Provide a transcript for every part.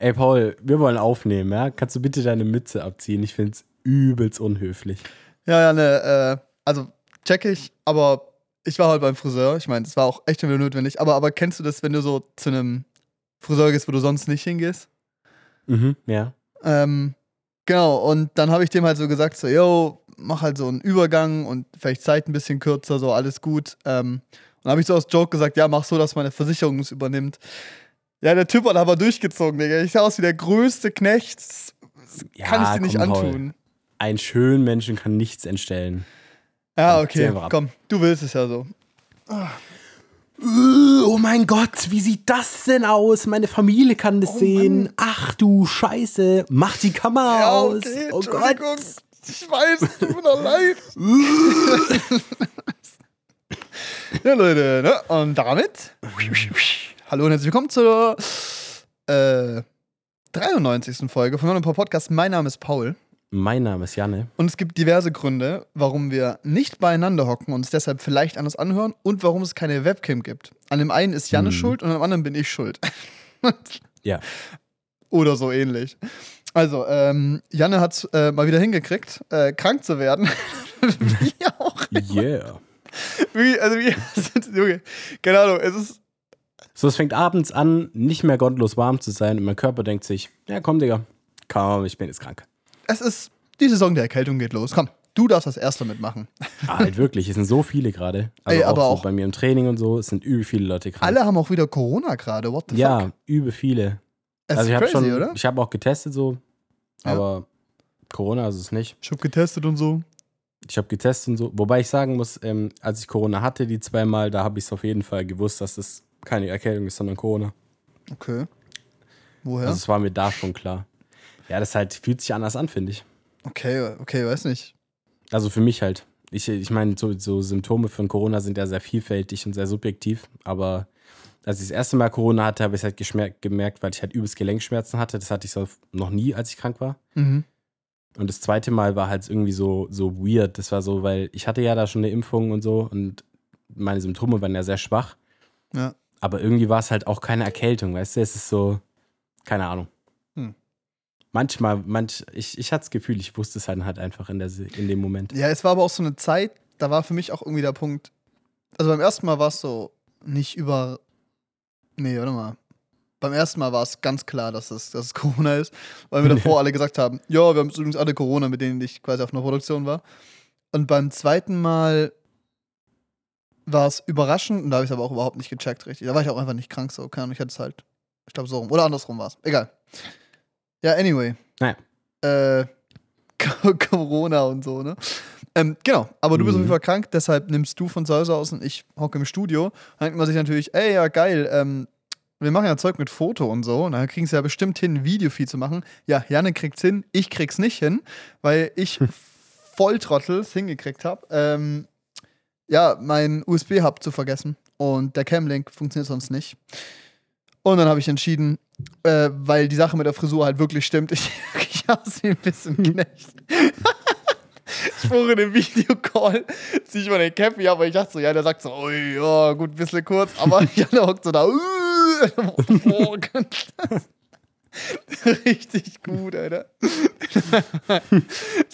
Ey, Paul, wir wollen aufnehmen, ja? Kannst du bitte deine Mütze abziehen? Ich find's übelst unhöflich. Ja, ja, ne, äh, also check ich, aber ich war halt beim Friseur. Ich meine, es war auch echt wieder notwendig. Aber, aber kennst du das, wenn du so zu einem Friseur gehst, wo du sonst nicht hingehst? Mhm, ja. Ähm, genau, und dann habe ich dem halt so gesagt, so, yo, mach halt so einen Übergang und vielleicht Zeit ein bisschen kürzer, so alles gut. Ähm, und dann habe ich so aus Joke gesagt, ja, mach so, dass meine Versicherung es übernimmt. Ja, der Typ hat aber durchgezogen, Digga. Ich sah aus wie der größte Knecht. Das ja kann ich dir nicht komm, Paul. antun. Ein schönen Menschen kann nichts entstellen. Ja, Zieh okay, komm, du willst es ja so. Äh, Oh mein Gott, wie sieht das denn aus? Meine Familie kann das Oh sehen. Ach du Scheiße. Mach die Kamera Ja, aus. okay, oh Gott. Ich weiß, tut mir doch leid. ja, Leute, ne? Und damit. Hallo und herzlich willkommen zur äh, 93. Folge von meinem Podcast. Mein Name ist Paul. Mein Name ist Janne. Und es gibt diverse Gründe, warum wir nicht beieinander hocken und uns deshalb vielleicht anders anhören und warum es keine Webcam gibt. An dem einen ist Janne Hm. schuld und am anderen bin ich schuld. Ja. Oder so ähnlich. Also, ähm, Janne hat es äh, mal wieder hingekriegt, äh, krank zu werden. wie auch. Yeah. Wie, also, wie, Junge, keine Ahnung, es ist. So, es fängt abends an, nicht mehr gottlos warm zu sein und mein Körper denkt sich, ja komm, Digga, komm, ich bin jetzt krank. Es ist. Die Saison der Erkältung geht los. Komm, du darfst das erste mitmachen. Ah, halt wirklich, es sind so viele gerade. Also Ey, auch aber so auch- bei mir im Training und so, es sind übel viele Leute krank. Alle haben auch wieder Corona gerade. What the fuck? Ja, übel viele. Es also ich ist habe crazy, schon, oder? ich habe auch getestet so, Ja. aber Corona ist es nicht. Ich hab getestet und so. Ich habe getestet und so. Wobei ich sagen muss, ähm, als ich Corona hatte, die zweimal, da habe ich es auf jeden Fall gewusst, dass das keine Erkältung ist, sondern Corona. Okay. Woher? Also es war mir da schon klar. Ja, das halt fühlt sich anders an, finde ich. okay, okay, weiß nicht. Also für mich halt. Ich, ich meine, so, so Symptome von Corona sind ja sehr vielfältig und sehr subjektiv, aber als ich das erste Mal Corona hatte, habe ich es halt gemerkt, weil ich halt übelst Gelenkschmerzen hatte. Das hatte ich so noch nie, als ich krank war. Mhm. Und das zweite Mal war halt irgendwie so, so weird. Das war so, weil ich hatte ja da schon eine Impfung und so und meine Symptome waren ja sehr schwach. Ja. Aber irgendwie war es halt auch keine Erkältung, weißt du? Es ist so, keine Ahnung. Hm. Manchmal, manch, ich, ich hatte das Gefühl, ich wusste es dann halt einfach in, der, in dem Moment. Ja, es war aber auch so eine Zeit, da war für mich auch irgendwie der Punkt. Also beim ersten Mal war es so nicht über. Nee, warte mal. Beim ersten Mal war es ganz klar, dass es, dass es Corona ist, weil wir davor alle gesagt haben, ja, wir haben übrigens alle Corona, mit denen ich quasi auf einer Produktion war. Und beim zweiten Mal war es überraschend und da habe ich es aber auch überhaupt nicht gecheckt, richtig. Da war ich auch einfach nicht krank, so. Keine Ahnung, ich hatte es halt, ich glaube so rum. Oder andersrum war es. Egal. Ja, anyway. Naja. Äh, Corona und so, ne? Ähm, genau, aber du bist auf Mhm. jeden Fall krank, deshalb nimmst du von zu Hause aus und ich hocke im Studio. Dann denkt man sich natürlich, ey, ja, geil, ähm, wir machen ja Zeug mit Foto und so. Und dann kriegen sie ja bestimmt hin, ein Videofeed zu machen. Ja, Janne kriegt's hin, ich krieg's nicht hin, weil ich Volltrottel es hingekriegt habe, ähm, ja, mein USB-Hub zu vergessen. Und der Cam-Link funktioniert sonst nicht. Und dann habe ich entschieden, äh, weil die Sache mit der Frisur halt wirklich stimmt, ich, ich aussehe ein bisschen Knecht. ich wurde in dem Videocall, ziehe ich mal den Cappy ab, weil ich dachte so, ja, der sagt so, ui, ja, gut, bisschen kurz, aber Janne hockt so da, uh, oh, Richtig gut, Alter.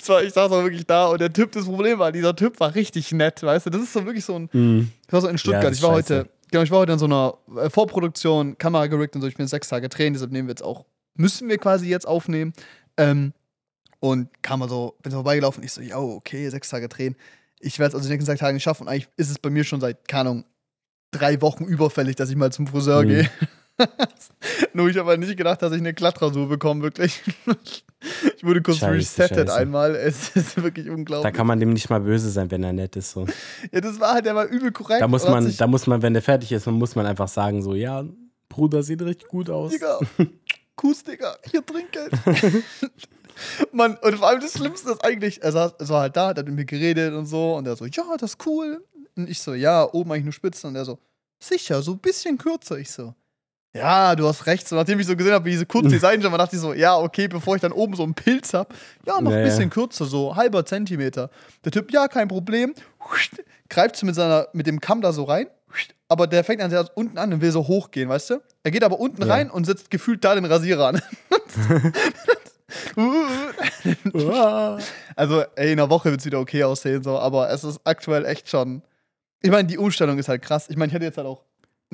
war, ich saß auch wirklich da und der Typ, das Problem war, dieser Typ war richtig nett, weißt du? Das ist so wirklich so ein, Mhm. ich war so in Stuttgart. Ja, ich war scheiße. heute, genau, ich war heute in so einer äh, Vorproduktion, Kamera gerickt und so. Ich bin sechs Tage drehen, deshalb nehmen wir jetzt auch, müssen wir quasi jetzt aufnehmen. Ähm, und kam mal so, bin so vorbeigelaufen. Ich so, ja, okay, sechs Tage drehen. Ich werde es also die nächsten sechs Tage nicht schaffen. Und eigentlich ist es bei mir schon seit, keine Ahnung, drei Wochen überfällig, dass ich mal zum Friseur Mhm. gehe. Nur ich habe halt nicht gedacht, dass ich eine Glattrasur bekomme, wirklich. ich wurde kurz Scheiße, resettet scheiße. einmal. Es ist wirklich unglaublich. Da kann man dem nicht mal böse sein, wenn er nett ist. So. ja, das war halt, der war übel korrekt. Da muss man, da muss man, wenn der fertig ist, dann muss man einfach sagen, so, ja, Bruder, sieht richtig gut aus. Digga, Kuss, Digga, hier Trinkgeld. Mann, und vor allem das Schlimmste ist eigentlich, er, saß, er war halt da, hat mit mir geredet und so, und er so, ja, das ist cool. Und ich so, ja, oben eigentlich nur Spitzen. Und er so, sicher, so ein bisschen kürzer. Ich so, ja, du hast recht. So, nachdem ich so gesehen habe, wie diese kurz die Seiten schon, dachte ich so, ja, okay, bevor ich dann oben so einen Pilz habe, ja, noch ein Naja. bisschen kürzer, so halber Zentimeter. Der Typ, ja, kein Problem. Greift mit, seiner, mit dem Kamm da so rein, aber der fängt an sehr unten an und will so hochgehen, weißt du? Er geht aber unten Ja. rein und setzt gefühlt da den Rasierer an. also, ey, in einer Woche wird es wieder okay aussehen, so, aber es ist aktuell echt schon. Ich meine, die Umstellung ist halt krass. Ich meine, ich hatte jetzt halt auch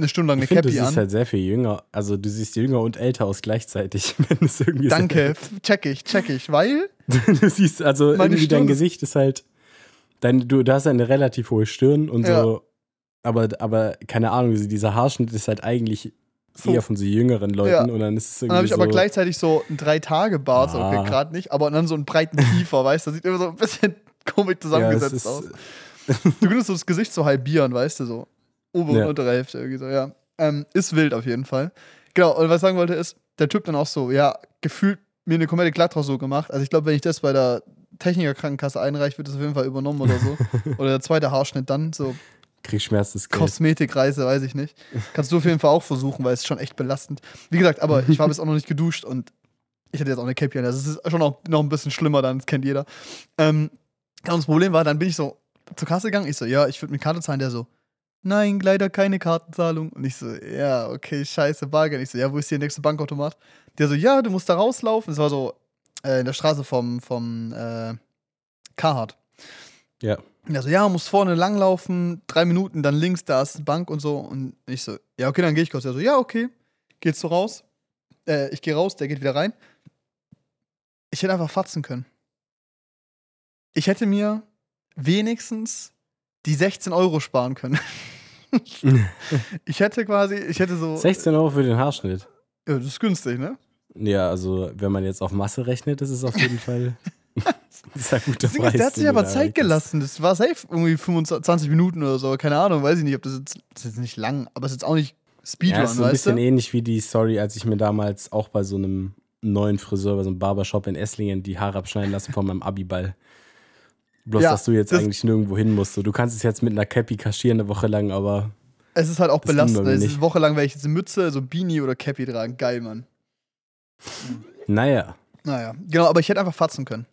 eine Stunde lang eine Ich finde, du Cappy siehst an. halt sehr viel jünger. Also du siehst jünger und älter aus gleichzeitig, wenn es irgendwie Danke, check ich, check ich, weil du siehst, also irgendwie dein Stirn- Gesicht ist halt. Dein, du, du hast eine relativ hohe Stirn und Ja. so. Aber, aber keine Ahnung, dieser Haarschnitt ist halt eigentlich so. eher von so jüngeren Leuten Ja. und dann ist es Dann irgendwie habe ich so, aber gleichzeitig so einen Drei-Tage-Bart, so, okay, Ah. gerade nicht, aber dann so einen breiten Kiefer, weißt du? Das sieht immer so ein bisschen komisch ja, es zusammengesetzt ist, aus. Du könntest so das Gesicht so halbieren, weißt du, so. Obere Ja. und untere Hälfte irgendwie so, ja. Ähm, ist wild auf jeden Fall. Genau, und was ich sagen wollte ist, der Typ dann auch so, ja, gefühlt mir eine komplette Glattrasur gemacht. Also ich glaube, wenn ich das bei der Technikerkrankenkasse einreiche, wird das auf jeden Fall übernommen oder so. oder der zweite Haarschnitt dann, so krieg Schmerzensgeld. Kosmetikreise, weiß ich nicht. Kannst du auf jeden Fall auch versuchen, weil es ist schon echt belastend. Wie gesagt, aber ich war bis auch noch nicht geduscht und ich hatte jetzt auch eine Cappy an. Das ist schon auch noch ein bisschen schlimmer, dann das kennt jeder. Ähm, und das Problem war, dann bin ich so zur Kasse gegangen. Ich so, ja, ich würde mit Karte zahlen. Der so, nein, leider keine Kartenzahlung. Und ich so, ja, okay, scheiße, Bargeld. Ich so, ja, wo ist hier der nächste Bankautomat? Der so, ja, du musst da rauslaufen. Das war so äh, in der Straße vom, vom äh, Carhartt. Ja. Und er so, ja, muss vorne langlaufen, drei Minuten, dann links, da ist die Bank und so. Und ich so, ja, okay, dann gehe ich kurz. Er so, ja, okay. Gehst du raus? Äh, ich gehe raus, der geht wieder rein. Ich hätte einfach fatzen können. Ich hätte mir wenigstens die 16 Euro sparen können. ich hätte quasi, ich hätte so. 16 Euro für den Haarschnitt. Ja, das ist günstig, ne? Ja, also wenn man jetzt auf Masse rechnet, ist es auf jeden Fall. das ist ein guter Preis. der hat sich aber Zeit gelassen. Das war safe irgendwie 25, 20 Minuten oder so. Keine Ahnung, weiß ich nicht, ob das jetzt. Das ist jetzt nicht lang, aber es ist jetzt auch nicht Speedrun, Ja, ist so ein bisschen du? ähnlich wie die Story, als ich mir damals auch bei so einem neuen Friseur, bei so einem Barbershop in Esslingen die Haare abschneiden lassen von meinem Abiball. Bloß, Ja, dass du jetzt das- eigentlich nirgendwo hin musst. So, Du kannst es jetzt mit einer Cappy kaschieren eine Woche lang, aber Es ist halt auch belastend. Es ist eine Woche lang werde ich jetzt eine Mütze, so Beanie oder Cappy tragen. Geil, Mann. naja. Naja, genau, aber ich hätte einfach fatzen können.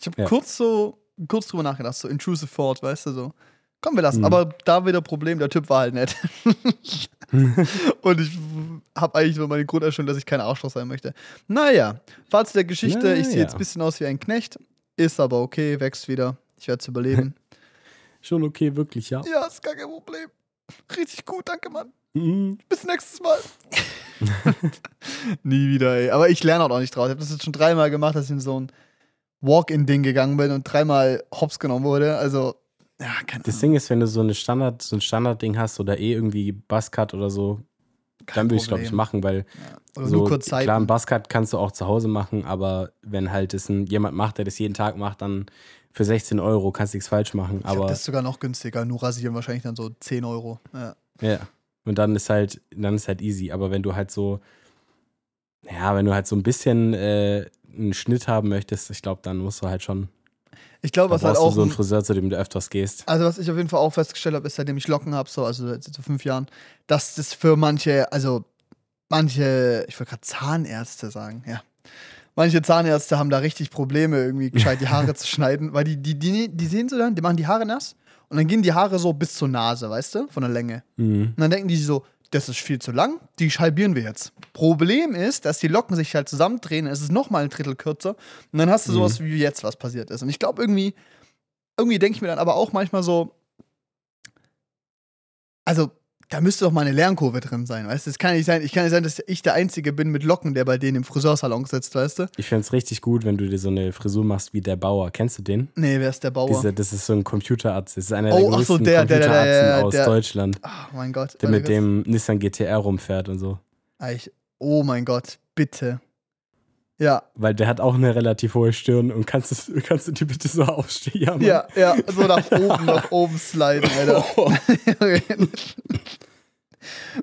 Ich habe Ja. kurz so, kurz drüber nachgedacht, so intrusive thought, weißt du, so. Komm, wir lassen. Mhm. Aber da wieder Problem, der Typ war halt nett. Und ich habe eigentlich nur meine Grundeinstellung, dass ich kein Arschloch sein möchte. Naja, Fazit der Geschichte, ich sehe Naja. jetzt ein bisschen aus wie ein Knecht, ist aber okay, wächst wieder. Ich werde es überleben. Schon okay, wirklich, ja. ja, ist gar kein Problem. Richtig gut, danke, Mann. Mhm. Bis nächstes Mal. Nie wieder, ey. Aber ich lerne auch nicht draus. Ich habe das jetzt schon dreimal gemacht, dass ich in so ein Walk-in-Ding gegangen bin und dreimal hops genommen wurde. Also, ja, keine Das Ahnung. Ding ist, wenn du so, eine Standard, so ein Standardding hast oder eh irgendwie Buzzcut oder so, dann würde ich glaube ich machen, weil Oder so, nur kurz Zeit. klar, ein Buzzcut kannst du auch zu Hause machen, aber wenn halt das ein, jemand macht, der das jeden Tag macht, dann für 16 Euro kannst du nichts falsch machen. ich Aber das sogar noch günstiger. Nur rasieren wahrscheinlich dann so 10 Euro. Ja. Ja. Und dann ist halt, dann ist halt easy. Aber wenn du halt so, ja, wenn du halt so ein bisschen äh, einen Schnitt haben möchtest, ich glaube, dann musst du halt schon. Ich glaube, was halt brauchst du auch. so einen ein- Friseur, zu dem du öfters gehst. Also, was ich auf jeden Fall auch festgestellt habe, ist, seitdem ich Locken habe, so, also jetzt so fünf Jahren, dass das für manche, also manche, ich wollte gerade Zahnärzte sagen, ja. Manche Zahnärzte haben da richtig Probleme, irgendwie gescheit die Haare zu schneiden, weil die, die, die, die sehen so dann, die machen die Haare nass und dann gehen die Haare so bis zur Nase, weißt du, von der Länge. Mhm. Und dann denken die so, das ist viel zu lang, die halbieren wir jetzt. Problem ist, dass die Locken sich halt zusammendrehen, es ist nochmal ein Drittel kürzer und dann hast du Mhm. sowas wie jetzt, was passiert ist. Und ich glaube irgendwie, irgendwie denke ich mir dann aber auch manchmal so, also da müsste doch mal eine Lernkurve drin sein, weißt du? Es kann nicht sein, ich kann nicht sein, dass ich der Einzige bin mit Locken, der bei denen im Friseursalon sitzt, weißt du? Ich fände es richtig gut, wenn du dir so eine Frisur machst wie der Bauer. Kennst du den? Nee, wer ist der Bauer? Dieser, das ist so ein Computerarzt. Das ist einer Oh, der so, größten der, der, der, der, Computerarzten der, aus Deutschland, Ach, mein Gott. der mit dem Nissan GTR rumfährt und so. Ah, ich, oh mein Gott, bitte. Ja, Weil der hat auch eine relativ hohe Stirn und kannst du, kannst du die bitte so aufstehen? Ja, Mann. ja, ja, so nach oben, nach oben sliden, Alter.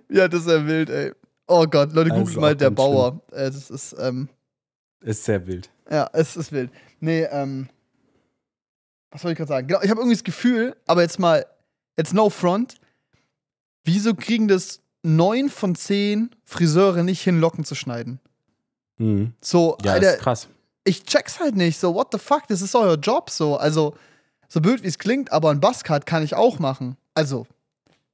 ja, das ist ja wild, ey. Oh Gott, Leute, Also googelt mal der Bauer. Äh, das ist, ähm, Ist sehr wild. ja, es ist wild. Nee, ähm, was wollte ich gerade sagen? Genau, ich habe irgendwie das Gefühl, aber jetzt mal, jetzt no front, wieso kriegen das neun von zehn Friseure nicht hin, Locken zu schneiden? Mhm. So, Ja, Alter, ist krass. ich check's halt nicht. So, what the fuck, das ist euer Job. So, also, so blöd wie es klingt, aber ein Buzzcut kann ich auch machen. Also,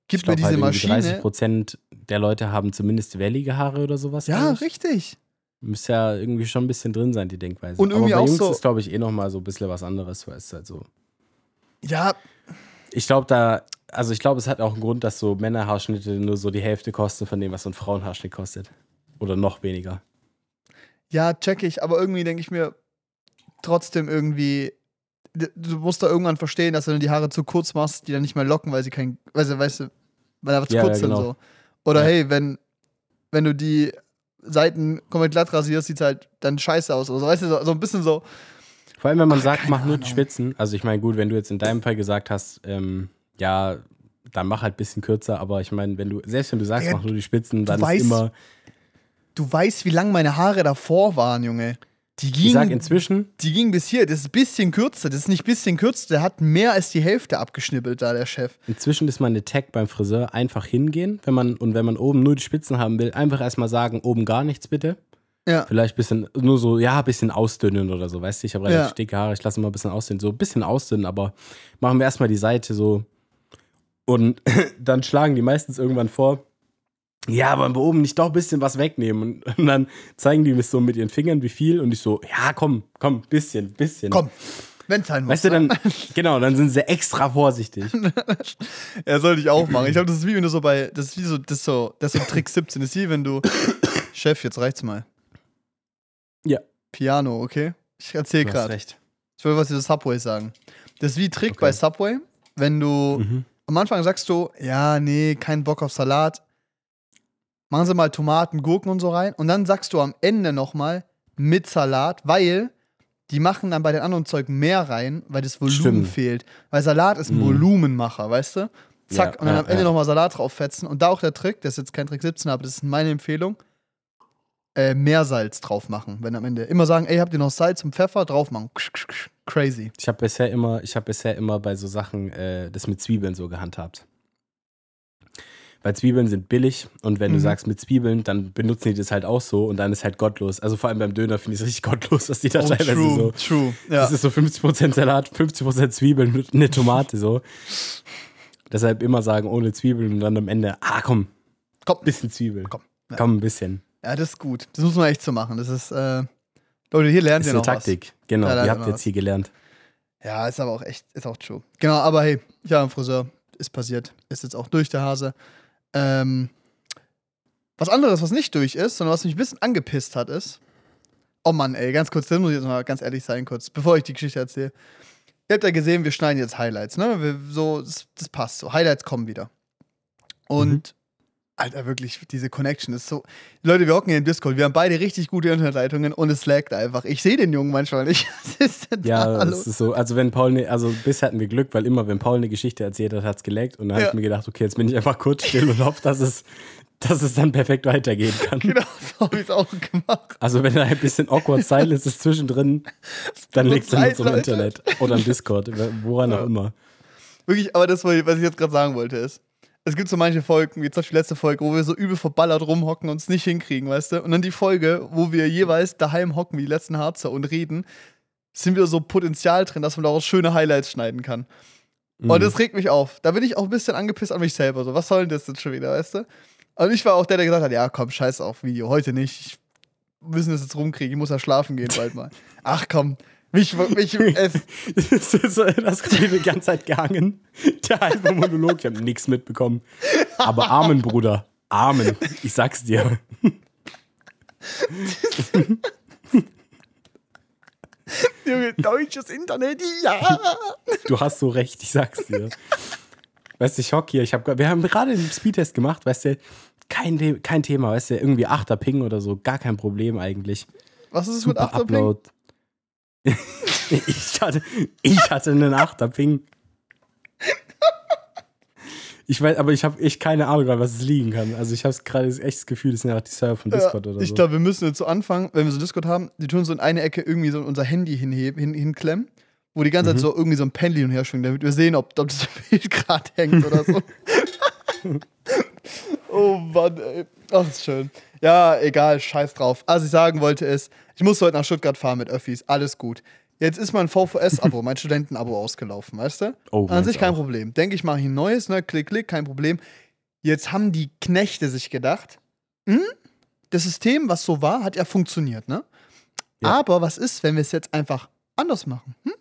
gib mir diese halt irgendwie 30 Maschine. Prozent der Leute haben zumindest wellige Haare oder sowas. Ja, glaub ich. richtig. Müsste ja irgendwie schon ein bisschen drin sein, die Denkweise. Und irgendwie Aber bei auch Jungs so- ist, glaube ich, eh nochmal so ein bisschen was anderes, weil es halt so. Ja, Ich glaube, da, also ich glaube, es hat auch einen Grund, dass so Männerhaarschnitte nur so die Hälfte kosten von dem, was so ein Frauenhaarschnitt kostet. Oder noch weniger. Ja, check ich, aber irgendwie denke ich mir trotzdem irgendwie, du musst da irgendwann verstehen, dass wenn du die Haare zu kurz machst, die dann nicht mehr locken, weil sie kein, weißt du, weißt du, weil einfach zu Ja, kurz ja, sind genau. so. Oder Ja. hey, wenn, wenn du die Seiten komplett glatt rasierst, sieht halt dann scheiße aus oder so, weißt du, so, so ein bisschen so, Vor allem, wenn man Ach, sagt, mach nur die Ahnung. Spitzen. Also ich meine, gut, wenn du jetzt in deinem Fall gesagt hast, ähm, ja, dann mach halt ein bisschen kürzer, aber ich meine, wenn du, selbst wenn du sagst, mach nur die Spitzen, dann weißt- ist immer, du weißt, wie lang meine Haare davor waren, Junge. Die ich gingen, sag inzwischen, die gingen bis hier, das ist ein bisschen kürzer, das ist nicht ein bisschen kürzer, der hat mehr als die Hälfte abgeschnippelt da, der Chef. inzwischen ist meine Tag beim Friseur einfach hingehen, wenn man, und wenn man oben nur die Spitzen haben will, einfach erstmal sagen, oben gar nichts bitte. Ja. Vielleicht ein bisschen, nur so, ja, ein bisschen ausdünnen oder so, weißt du, ich habe relativ Ja. dicke Haare, ich lasse immer ein bisschen ausdünnen, so ein bisschen ausdünnen, aber machen wir erstmal die Seite so. Und dann schlagen die meistens irgendwann vor, ja, aber wir oben nicht doch ein bisschen was wegnehmen. Und, und dann zeigen die mir so mit ihren Fingern, wie viel, und ich so, ja, komm, komm, bisschen, bisschen. Komm, wenn sein muss. Weißt du, ne? dann, genau, dann sind sie extra vorsichtig. Ja, sollte ich auch machen. Ich glaube, das ist wie wenn du so bei, das ist wie so, das ist so, das ist so Trick 17. Das ist wie wenn du, Chef, jetzt reicht's mal. Ja. Piano, okay? Ich erzähl gerade. recht. Ich will was über Subway sagen. Das ist wie Trick Okay. bei Subway, wenn du Mhm. am Anfang sagst du, ja, nee, kein Bock auf Salat. Machen Sie mal Tomaten, Gurken und so rein. Und dann sagst du am Ende nochmal mit Salat, weil die machen dann bei den anderen Zeug mehr rein, weil das Volumen Stimmt. fehlt. Weil Salat ist ein Mhm. Volumenmacher, weißt du? Zack, Ja, und dann ja, am Ende ja. nochmal Salat drauffetzen. Und da auch der Trick, das ist jetzt kein Trick 17, aber das ist meine Empfehlung. Äh, Meersalz drauf machen, wenn am Ende immer sagen, ey, habt ihr noch Salz und Pfeffer drauf machen. Ksch, ksch, ksch. Crazy. Ich habe bisher immer, ich habe bisher immer bei so Sachen äh, das mit Zwiebeln so gehandhabt. Weil Zwiebeln sind billig und wenn Mhm. du sagst mit Zwiebeln, dann benutzen die das halt auch so und dann ist halt gottlos. Also vor allem beim Döner finde ich es richtig gottlos, dass die da Oh, teilweise true, so. true. Ja. Das ist so 50% Salat, 50% Zwiebeln und eine Tomate so. Deshalb immer sagen ohne Zwiebeln und dann am Ende, ah komm, Komm. bisschen Zwiebel. Komm, ja. Komm, ein bisschen. Ja, das ist gut. Das muss man echt so machen. Das ist, äh, Leute, hier lernt Das ist ihr eine noch Taktik. Genau, Da lernt ihr habt jetzt was. hier gelernt. was. Ja, ist aber auch echt, ist auch true. Genau, aber hey, ja, ein Friseur ist passiert. Ist jetzt auch durch der Hase. Ähm, was anderes, was nicht durch ist, sondern was mich ein bisschen angepisst hat, ist. Oh Mann, ey, ganz kurz, das muss ich jetzt mal ganz ehrlich sein, kurz, bevor ich die Geschichte erzähle. Ihr habt ja gesehen, wir schneiden jetzt Highlights, ne? Wir, so, das, das passt so. Highlights kommen wieder. Und, Alter, wirklich, diese Connection ist so. Leute, wir hocken hier im Discord, wir haben beide richtig gute Internetleitungen und es laggt einfach. Ich sehe den Jungen manchmal nicht. Was ist denn Ja, da das ist so. Also, wenn Paul, ne, also bisher hatten wir Glück, weil immer, wenn Paul eine Geschichte erzählt hat, hat es geleckt. Und dann Ja. habe ich mir gedacht, okay, jetzt bin ich einfach kurz still und hoffe, dass es, dass es dann perfekt weitergehen kann. Genau, so habe ich es auch gemacht. Also, wenn da ein bisschen awkward silence ist zwischendrin, dann liegt es an unserem. Internet oder am Discord, woran auch immer. Wirklich, aber das, was ich jetzt gerade sagen wollte, ist, es gibt so manche Folgen, wie zum Beispiel die letzte Folge, wo wir so übel verballert rumhocken und es nicht hinkriegen, weißt du? Und dann die Folge, wo wir jeweils daheim hocken wie die letzten Harzer und reden, sind wieder so Potenzial drin, dass man daraus schöne Highlights schneiden kann. Mhm. Und das regt mich auf. Da bin ich auch ein bisschen angepisst an mich selber. So, was soll denn das jetzt schon wieder, weißt du? Und ich war auch der, der gesagt hat, ja, komm, scheiß auf Video, heute nicht. Ich wir müssen das jetzt rumkriegen, ich muss ja schlafen gehen bald mal. Ach komm, mich, mich es, Das ist das die ganze Zeit gehangen. Der halbe Monolog, ich habe nichts mitbekommen. Aber Amen, Bruder. Amen. Ich sag's dir. Junge, deutsches Internet, ja. Du hast so recht, ich sag's dir. Weißt du, ich hock hier, ich hab, wir haben gerade einen Speedtest gemacht, weißt du, kein, kein Thema, weißt du, irgendwie 8er Ping oder so, gar kein Problem eigentlich. Was ist es mit Super Afterping? Upload. Ich, hatte, ich hatte einen 8er Ping. Ich weiß, aber ich habe echt keine Ahnung, was es liegen kann. Also ich habe gerade echt das Gefühl, das sind einfach die Server von Discord Ja, oder ich so. glaube, wir müssen jetzt so anfangen, wenn wir so Discord haben, die tun so in eine Ecke irgendwie so unser Handy hinheben, hin, hinklemmen, wo die ganze Mhm. Zeit so irgendwie so ein Pendel hin und her schwingt, damit wir sehen, ob, ob das Bild gerade hängt oder so. oh Mann, ey. Ach, ist schön. Ja, egal, scheiß drauf. Was ich sagen wollte ist, ich muss heute nach Stuttgart fahren mit Öffis, alles gut. Jetzt ist mein VVS-Abo, mein Studentenabo ausgelaufen, weißt du? Oh, An sich kein auch. Problem. Denke ich, mache ich ein neues, ne? Klick, klick, kein Problem. Jetzt haben die Knechte sich gedacht, hm, das System, was so war, hat ja funktioniert, ne? Ja. Aber was ist, wenn wir es jetzt einfach anders machen? Hm?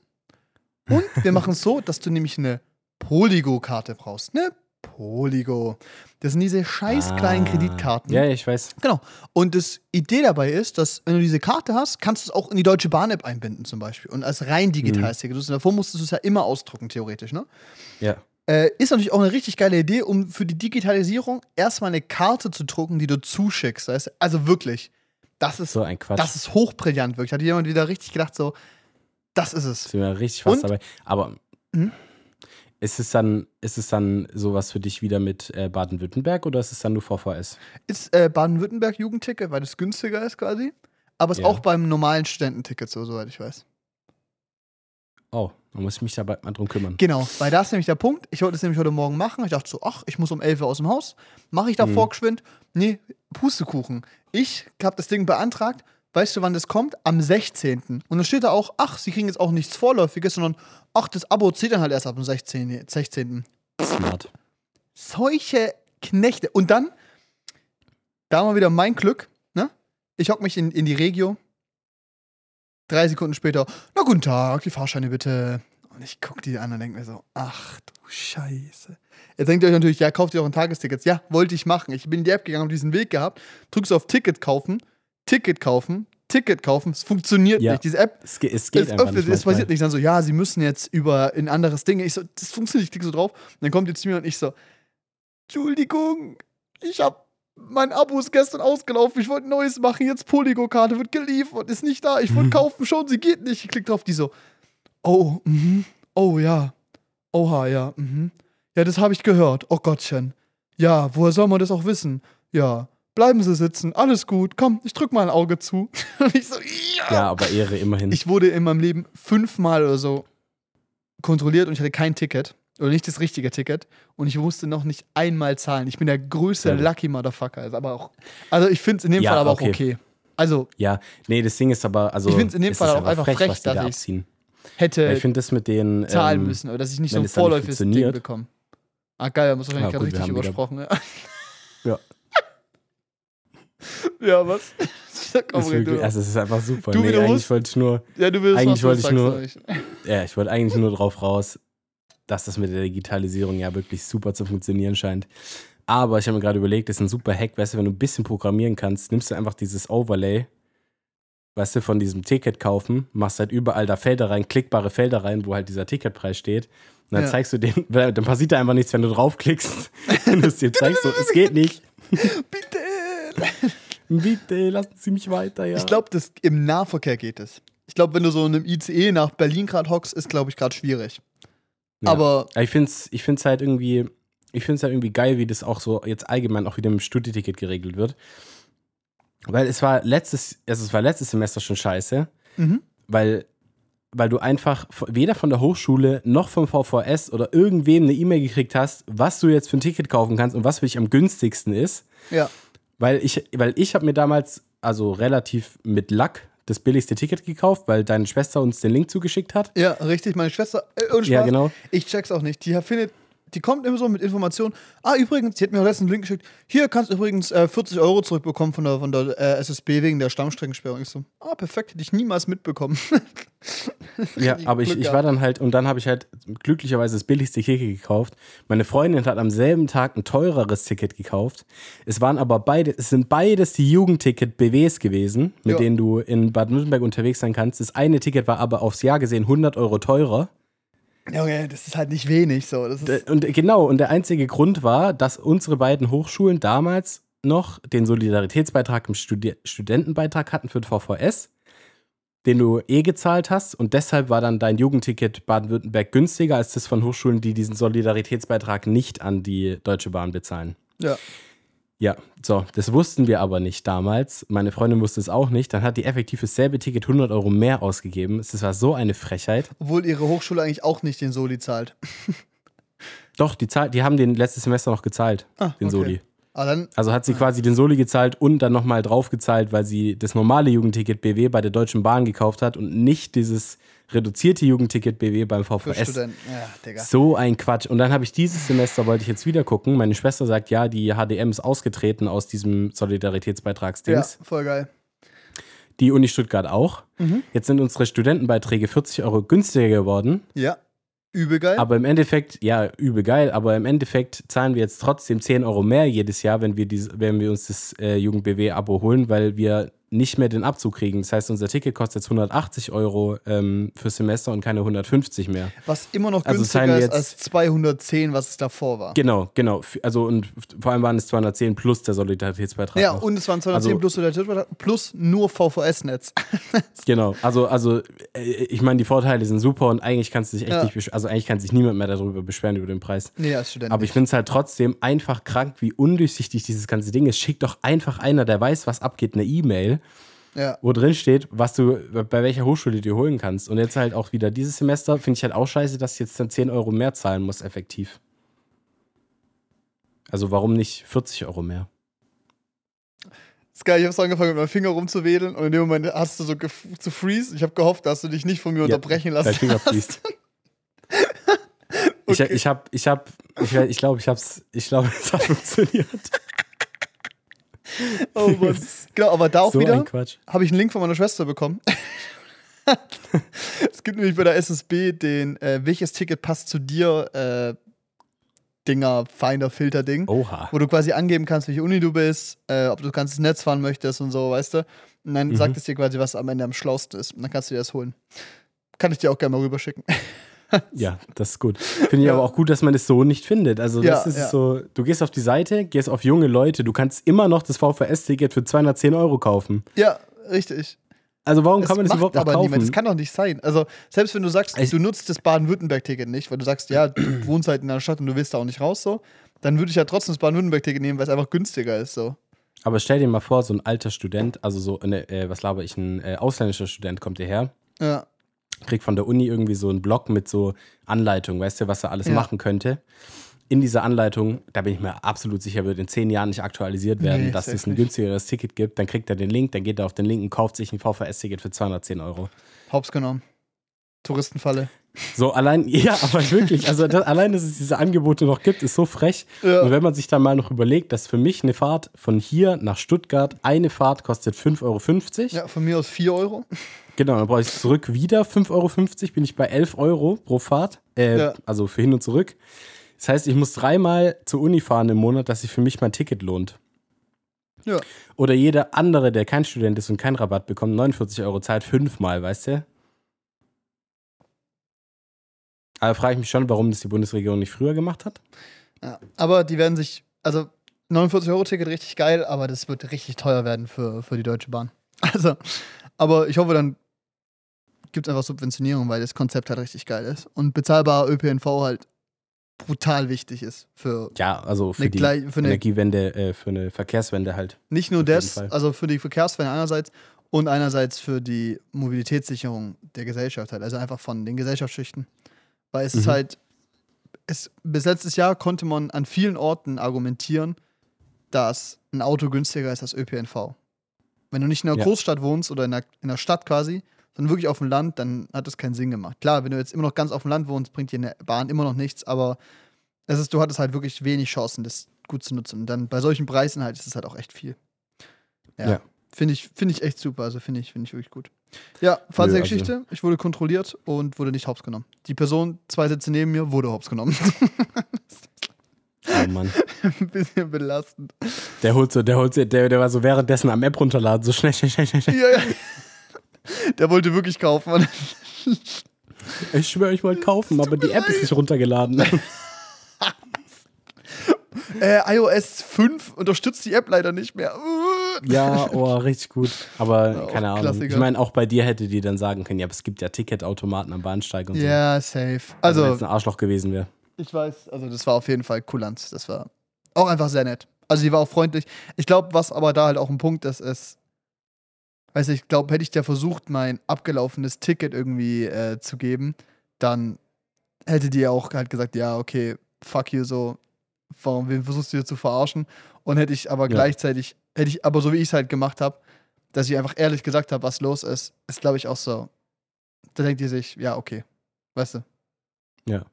Und wir machen es so, dass du nämlich eine Polygo-Karte brauchst. Ne? Polygo. Das sind diese scheiß kleinen Ah. Kreditkarten. Ja, ich weiß. Genau. Und das Idee dabei ist, dass wenn du diese Karte hast, kannst du es auch in die Deutsche Bahn-App einbinden zum Beispiel. Und als rein digitales Ticket. Du- Davor musstest du es ja immer ausdrucken, theoretisch, ne? Ja. Äh, ist natürlich auch eine richtig geile Idee, um für die Digitalisierung erstmal eine Karte zu drucken, die du zuschickst. Weißt? Also wirklich, das ist, So ein Quatsch. das ist hochbrillant, wirklich. Hat jemand wieder richtig gedacht, so, das ist es. sind wir richtig fast Und? dabei. Aber Mhm. Ist es dann, ist es dann sowas für dich wieder mit äh, Baden-Württemberg oder ist es dann nur VVS? Ist äh, Baden-Württemberg Jugendticket, weil das günstiger ist quasi. Aber ist Ja. auch beim normalen Studententicket so, soweit ich weiß. Oh, dann muss ich mich da bald mal drum kümmern. Genau, weil da ist nämlich der Punkt. Ich wollte es nämlich heute Morgen machen. Ich dachte so, ach, ich muss um 11 Uhr aus dem Haus. Mache ich da Mhm. vorgeschwind? Nee, Pustekuchen. Ich habe das Ding beantragt. Weißt du, wann das kommt? Am 16. Und dann steht da auch, ach, sie kriegen jetzt auch nichts Vorläufiges, sondern, ach, das Abo zählt dann halt erst ab dem 16. 16. Smart. Solche Knechte. Und dann, da mal wieder mein Glück, ne? Ich hock mich in, in die Regio. Drei Sekunden später, na guten Tag, die Fahrscheine bitte. Und ich guck die an und denke mir so, ach du Scheiße. Jetzt denkt ihr euch natürlich, ja, kauft ihr auch ein Tagesticket. Ja, wollte ich machen. Ich bin in die App gegangen, habe diesen Weg gehabt, drückst auf Ticket kaufen, Ticket kaufen, Ticket kaufen. Es funktioniert Ja. nicht. Diese App Es, ge- es geht es öffnet, nicht. es passiert nicht. Dann so, ja, sie müssen jetzt über ein anderes Ding. Ich so, das funktioniert, ich klicke so drauf. Und dann kommt die zu mir und ich so, Entschuldigung, ich hab, mein Abo ist gestern ausgelaufen, ich wollte ein neues machen, jetzt Polygo-Karte wird geliefert, ist nicht da, ich wollte Mhm. kaufen, schon, sie geht nicht. Ich klicke drauf, die so, oh, mhm, oh ja, oha, ja, mhm. Ja, das habe ich gehört, oh Gottchen. Ja, woher soll man das auch wissen? Ja, bleiben Sie sitzen, alles gut, komm, ich drück mal ein Auge zu. Und ich so, ja. Ja, aber Ehre immerhin. Ich wurde in meinem Leben fünfmal oder so kontrolliert und ich hatte kein Ticket. Oder nicht das richtige Ticket. Und ich musste noch nicht einmal zahlen. Ich bin der größte gut. Lucky Motherfucker. Ist aber auch, also ich finde es in dem Ja, Fall aber okay. auch okay. Also ja, nee, das Ding ist aber, also. Ich find's in dem es Fall auch einfach frech, was die da dass ich's abziehen. Weil hätte Ich finde das mit den. zahlen ähm, müssen. Oder dass ich nicht so ein es vorläufiges Ding bekomme. Ah, geil, da muss wahrscheinlich Ja, gerade richtig übersprochen. Ja, Ja. Ja was? Komm, Ist wirklich, also es ist einfach super. Du nee, eigentlich wollte ich nur, ja, du willst eigentlich wollte ich nur- ja, ich wollte eigentlich nur drauf raus, dass das mit der Digitalisierung ja wirklich super zu funktionieren scheint. Aber ich habe mir gerade überlegt, das ist ein super Hack, weißt du, wenn du ein bisschen programmieren kannst, nimmst du einfach dieses Overlay, weißt du, von diesem Ticket kaufen, machst halt überall da Felder rein, klickbare Felder rein, wo halt dieser Ticketpreis steht. Und dann Ja. zeigst du den, dann passiert da einfach nichts, wenn du draufklickst. Wenn du es dir zeigst, so, es geht nicht. Bitte! Bitte, lassen Sie mich weiter, ja. Ich glaube, im Nahverkehr geht es. Ich glaube, wenn du so in einem ICE nach Berlin gerade hockst, ist, glaube ich, gerade schwierig. Ja. Aber ich finde es ich find's halt irgendwie, ich finde es halt irgendwie geil, wie das auch so jetzt allgemein auch wieder mit dem Studieticket geregelt wird. Weil es war letztes, also es war letztes Semester schon scheiße, Mhm. weil, weil du einfach weder von der Hochschule noch vom VVS oder irgendwem eine E-Mail gekriegt hast, was du jetzt für ein Ticket kaufen kannst und was für dich am günstigsten ist. ja, Weil ich, weil ich habe mir damals, also relativ mit Lack, das billigste Ticket gekauft, weil deine Schwester uns den Link zugeschickt hat. ja, richtig. Meine Schwester, äh, ohne Spaß, Ja, genau. ich check's auch nicht. Die findet, die kommt immer so mit Informationen. Ah, übrigens, die hat mir auch letztens einen Link geschickt. Hier kannst du übrigens äh, 40 Euro zurückbekommen von der, von der äh, SSB wegen der Stammstreckensperrung. Ich so, ah, perfekt, hätte ich niemals mitbekommen. Ja, aber ich, Glück ich war dann halt, und dann habe ich halt glücklicherweise das billigste Ticket gekauft. Meine Freundin hat am selben Tag ein teureres Ticket gekauft. Es waren aber beide, es sind beides die Jugendticket-BWs gewesen, mit Ja. denen du in Baden-Württemberg unterwegs sein kannst. Das eine Ticket war aber aufs Jahr gesehen 100 Euro teurer. Junge, das ist halt nicht wenig so. Und genau, und der einzige Grund war, dass unsere beiden Hochschulen damals noch den Solidaritätsbeitrag im Studi Studentenbeitrag hatten für den VVS, den du eh gezahlt hast. Und deshalb war dann dein Jugendticket Baden-Württemberg günstiger als das von Hochschulen, die diesen Solidaritätsbeitrag nicht an die Deutsche Bahn bezahlen. ja. Ja, so, das wussten wir aber nicht damals. Meine Freundin wusste es auch nicht. Dann hat die effektiv dasselbe Ticket 100 Euro mehr ausgegeben. Das war so eine Frechheit. Obwohl ihre Hochschule eigentlich auch nicht den Soli zahlt. Doch, die, zahl die haben den letztes Semester noch gezahlt, Ah, den okay. Soli. Dann, Also hat sie quasi den Soli gezahlt und dann nochmal draufgezahlt, weil sie das normale Jugendticket BW bei der Deutschen Bahn gekauft hat und nicht dieses reduzierte Jugendticket BW beim VVS. Ja. So ein Quatsch. Und dann habe ich dieses Semester, wollte ich jetzt wieder gucken. Meine Schwester sagt, ja, die HDM ist ausgetreten aus diesem Ja, Solidaritätsbeitragsdings. voll geil. Die Uni Stuttgart auch. Mhm. Jetzt sind unsere Studentenbeiträge 40 Euro günstiger geworden. Ja, übel geil. Aber im Endeffekt, ja, übel geil, aber im Endeffekt zahlen wir jetzt trotzdem 10 Euro mehr jedes Jahr, wenn wir, diese, wenn wir uns das äh, Jugend-BW-Abo holen, weil wir nicht mehr den Abzug kriegen. Das heißt, unser Ticket kostet jetzt 180 Euro ähm, fürs Semester und keine 150 mehr. was immer noch also günstiger wir ist als 210, was es davor war. Genau, genau. Also und vor allem waren es 210 plus der Solidaritätsbeitrag. Ja, noch. und es waren 210 Also- plus Solidaritätsbeitrag plus nur VVS-Netz. Genau, also, also äh, ich meine, die Vorteile sind super und eigentlich kannst du dich echt Ja. nicht beschweren. Also eigentlich kann sich niemand mehr darüber beschweren über den Preis. nee, als Student. Aber ich finde es halt trotzdem einfach krank, wie undurchsichtig dieses ganze Ding ist. Schickt doch einfach einer, der weiß, was abgeht, eine E-Mail, ja. wo drin steht, was du bei welcher Hochschule du dir holen kannst. Und jetzt halt auch wieder dieses Semester finde ich halt auch scheiße, dass ich jetzt dann 10 Euro mehr zahlen muss, effektiv. Also warum nicht 40 Euro mehr? ist geil, ich habe so angefangen mit meinem Finger rumzuwedeln und in dem Moment hast du so zu freeze. Ich habe gehofft, dass du dich nicht von mir unterbrechen Dein lassen Finger hast. fließt. Ich, Okay. ich habe, ich habe, ich, ich glaube, ich habe es, ich glaube, es hat funktioniert. Oh Mann. Genau, aber da auch so wieder habe ich einen Link von meiner Schwester bekommen. es gibt nämlich bei der SSB den äh, welches Ticket passt zu dir äh, Dinger, Finder, Filter-Ding. Oha. wo du quasi angeben kannst, welche Uni du bist, äh, ob du ganzes Netz fahren möchtest und so, weißt du? Und dann Mhm. sagt es dir quasi, was am Ende am schlausten ist. Und dann kannst du dir das holen. Kann ich dir auch gerne mal rüberschicken. Ja, das ist gut. Finde ich Ja. aber auch gut, dass man das so nicht findet. Also, das Ja, ist ja. so, du gehst auf die Seite, gehst auf junge Leute, du kannst immer noch das VVS-Ticket für 210 Euro kaufen. ja, richtig. Also, warum Das kann man das überhaupt aber kaufen? niemand. Das kann doch nicht sein. Also, selbst wenn du sagst, Ich- du nutzt das Baden-Württemberg-Ticket nicht, weil du sagst, ja, du wohnst halt in einer Stadt und du willst da auch nicht raus, so, dann würde ich ja trotzdem das Baden-Württemberg-Ticket nehmen, weil es einfach günstiger ist, so. aber stell dir mal vor, so ein alter Student, also so, eine, äh, was laber ich, ein äh, ausländischer Student kommt hierher, Ja. Kriegt von der Uni irgendwie so einen Blog mit so Anleitung, weißt du, was er alles Ja. machen könnte. In dieser Anleitung, da bin ich mir absolut sicher, wird in zehn Jahren nicht aktualisiert werden, Nee, dass es ein günstigeres Ticket gibt. Dann kriegt er den Link, dann geht er auf den Link und kauft sich ein VVS-Ticket für 210 Euro. Hops genommen. Touristenfalle. So, allein, ja, aber wirklich, also das, allein, dass es diese Angebote noch gibt, ist so frech. Ja. Und wenn man sich dann mal noch überlegt, dass für mich eine Fahrt von hier nach Stuttgart, eine Fahrt kostet 5,50 Euro. Ja, von mir aus 4 Euro. Genau, dann brauche ich zurück wieder 5,50 Euro, bin ich bei 11 Euro pro Fahrt. Äh, Ja. Also für hin und zurück. Das heißt, ich muss dreimal zur Uni fahren im Monat, dass sich für mich mein Ticket lohnt. Ja. Oder jeder andere, der kein Student ist und keinen Rabatt bekommt, 49 Euro zahlt fünfmal, weißt du? Aber frage ich mich schon, warum das die Bundesregierung nicht früher gemacht hat. Ja, aber die werden sich, also 49-Euro-Ticket richtig geil, aber das wird richtig teuer werden für, für die Deutsche Bahn. Also, aber ich hoffe, dann gibt es einfach Subventionierung, weil das Konzept halt richtig geil ist. Und bezahlbarer ÖPNV halt brutal wichtig ist für Ja, also für eine, die gleich, für eine Energiewende, äh, für eine Verkehrswende halt. nicht nur das, also für die Verkehrswende einerseits und einerseits für die Mobilitätssicherung der Gesellschaft halt, also einfach von den Gesellschaftsschichten. Weil es ist Mhm. halt, es, bis letztes Jahr konnte man an vielen Orten argumentieren, dass ein Auto günstiger ist als ÖPNV. Wenn du nicht in einer Ja. Großstadt wohnst oder in einer, in einer Stadt quasi, sondern wirklich auf dem Land, dann hat das keinen Sinn gemacht. Klar, wenn du jetzt immer noch ganz auf dem Land wohnst, bringt dir eine Bahn immer noch nichts, aber es ist, du hattest halt wirklich wenig Chancen, das gut zu nutzen. Und dann bei solchen Preisen halt ist es halt auch echt viel. Ja. Ja. Finde ich, finde ich echt super. Also finde ich, finde ich wirklich gut. Ja, Fazit der also- Geschichte. Ich wurde kontrolliert und wurde nicht hops genommen. Die Person, zwei Sitze neben mir, wurde hops genommen. Oh Mann. Ein bisschen belastend. Der holt so, der holt so, der, der war so währenddessen am App runterladen, so schnell, schnell, schnell, schnell, schnell. Ja, ja. Der wollte wirklich kaufen. Ich schwöre, ich wollte kaufen, aber die App ist nicht runtergeladen. Äh, iOS 5 unterstützt die App leider nicht mehr. Ja, oh, richtig gut. Aber Ja, keine Ahnung. Klassiker. Ich meine, auch bei dir hätte die dann sagen können, ja, aber es gibt ja Ticketautomaten am Bahnsteig und so. Ja, safe. Also, Also, wenn es ein Arschloch gewesen wäre. ich weiß, also das war auf jeden Fall kulant. Das war auch einfach sehr nett. Also, die war auch freundlich. Ich glaube, was aber da halt auch ein Punkt ist, ist, weiß ich, ich glaube, hätte ich dir versucht, mein abgelaufenes Ticket irgendwie äh, zu geben, dann hätte die auch halt gesagt, ja, okay, fuck you, so, warum wen versuchst du hier zu verarschen? Und hätte ich aber Ja. gleichzeitig, hätte ich aber so wie ich es halt gemacht habe, dass ich einfach ehrlich gesagt habe, was los ist, ist glaube ich auch so. Da denkt ihr sich, ja, okay. Weißt du? Ja.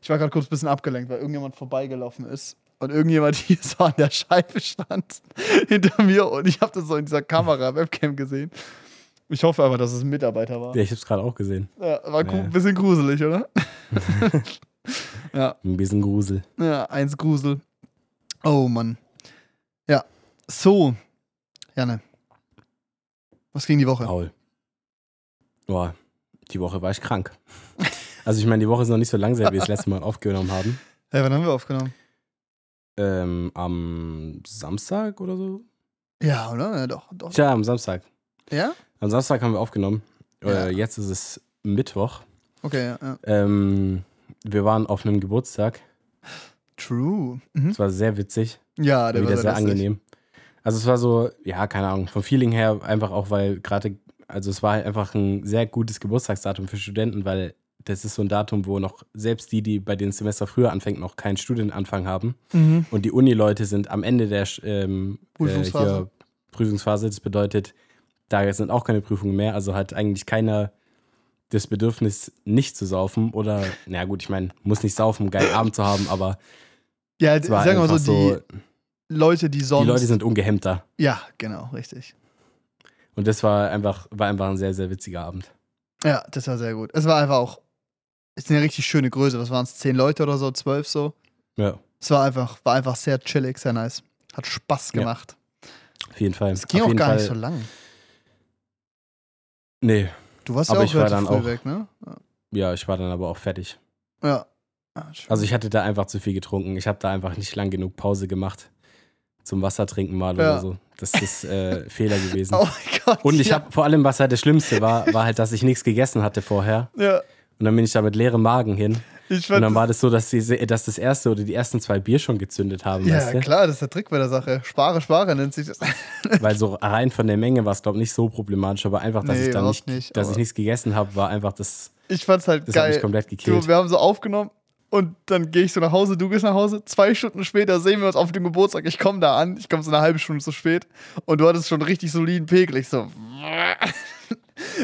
Ich war gerade kurz ein bisschen abgelenkt, weil irgendjemand vorbeigelaufen ist und irgendjemand hier so an der Scheibe stand hinter mir und ich habe das so in dieser Kamera, Webcam gesehen. Ich hoffe aber, dass es ein Mitarbeiter war. Ja, ich hab's gerade auch gesehen. Ja, war Ja. ein bisschen gruselig, oder? ja, Ein bisschen Grusel. ja, eins Grusel. Oh Mann. Ja, so. Janne. Was ging die Woche? Paul. Boah, die Woche war ich krank. Also ich meine, die Woche ist noch nicht so lang, seit wir das letzte Mal aufgenommen haben. Hey, wann haben wir aufgenommen? Ähm, am Samstag oder so? Ja, oder? Ja, doch, doch. Tja, am Samstag. Ja? Am Samstag haben wir aufgenommen. Ja. Äh, jetzt ist es Mittwoch. Okay, ja, ja. Ähm, wir waren auf einem Geburtstag. True. Mhm. Es war sehr witzig. Ja, der wieder war sehr lustig. angenehm. Also es war so, ja, keine Ahnung, vom Feeling her einfach auch, weil gerade, also es war halt einfach ein sehr gutes Geburtstagsdatum für Studenten, weil das ist so ein Datum, wo noch selbst die, die bei den Semester früher anfängt, noch keinen Studienanfang haben. Mhm. Und die Uni-Leute sind am Ende der ähm, Prüfungsphase. Äh, hier, Prüfungsphase. Das bedeutet, da sind auch keine Prüfungen mehr. Also hat eigentlich keiner das Bedürfnis, nicht zu saufen. Oder, na gut, ich meine, muss nicht saufen, um einen geilen Abend zu haben, aber Ja, sagen wir mal so, die Leute, die sonst. die Leute sind ungehemmter. ja, genau, richtig. Und das war einfach, war einfach ein sehr, sehr witziger Abend. Ja, das war sehr gut. Es war einfach auch. Ist eine richtig schöne Größe. Was waren es? Zehn Leute oder so? Zwölf so? Ja, Es war einfach, war einfach sehr chillig, sehr nice. Hat Spaß Ja. gemacht. auf jeden Fall. Es ging auf auch gar Fall, nicht so lang. Nee, Du warst Aber ja auch war relativ dann früh auch- weg, ne? ja, ich war dann aber auch fertig. Ja. ja. schön. Also ich hatte da einfach zu viel getrunken. Ich habe da einfach nicht lang genug Pause gemacht. Zum Wasser trinken mal Ja. oder so. Das ist äh, Fehler gewesen. oh mein Gott. Und ich ja. habe vor allem, was halt das Schlimmste war, war halt, dass ich nichts gegessen hatte vorher. Ja, Und dann bin ich da mit leerem Magen hin. ich Und fand. dann war das so, dass, die, dass das erste oder die ersten zwei Bier schon gezündet haben, ja, weißt du? klar, das ist der Trick bei der Sache. Spare, spare nennt sich das. Weil so rein von der Menge war es, glaube ich, nicht so problematisch, aber einfach, dass Nee, ich dann nicht, nicht, dass ich nichts gegessen habe, war einfach das, Ich fand's halt das hat mich geil. komplett Du, gekillt. wir haben so aufgenommen und dann gehe ich so nach Hause, du gehst nach Hause. Zwei Stunden später sehen wir uns auf dem Geburtstag. Ich komme da an, ich komme so eine halbe Stunde zu spät und du hattest schon richtig soliden Pegel. Ich so,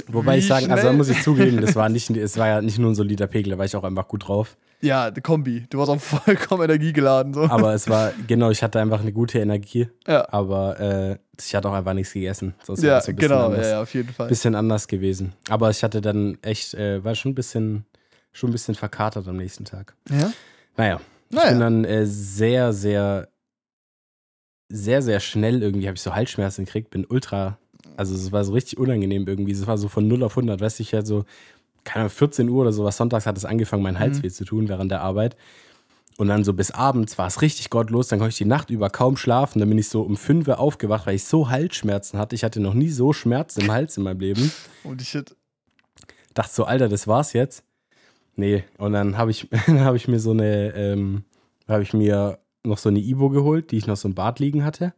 Wobei Wie ich sagen, also da schnell? muss ich zugeben, das war nicht, es war ja nicht nur ein solider Pegel, da war ich auch einfach gut drauf. ja, die Kombi. Du warst auch vollkommen energiegeladen. So. Aber es war, genau, ich hatte einfach eine gute Energie, ja, aber äh, ich hatte auch einfach nichts gegessen. Sonst ja so ein genau, anders. ja, auf jeden Fall. bisschen anders gewesen. Aber ich hatte dann echt, äh, war schon ein bisschen, schon ein bisschen verkatert am nächsten Tag. Ja? Naja, ich Naja. bin dann äh, sehr, sehr, sehr, sehr schnell irgendwie, habe ich so Halsschmerzen gekriegt, bin ultra, also es war so richtig unangenehm irgendwie. Es war so von 0 auf 100, weißt du, ich halt so, keine Ahnung, 14 Uhr oder sowas, sonntags hat es angefangen, meinen Hals Mhm. weh zu tun während der Arbeit. Und dann so bis abends war es richtig gottlos, dann konnte ich die Nacht über kaum schlafen. Dann bin ich so um 5 Uhr aufgewacht, weil ich so Halsschmerzen hatte. Ich hatte noch nie so Schmerzen im Hals in meinem Leben Und ich dachte so, Alter, das war's jetzt. Nee, und dann habe ich, dann hab ich mir so eine, ähm, habe ich mir noch so eine Ibo geholt, die ich noch so im Bad liegen hatte.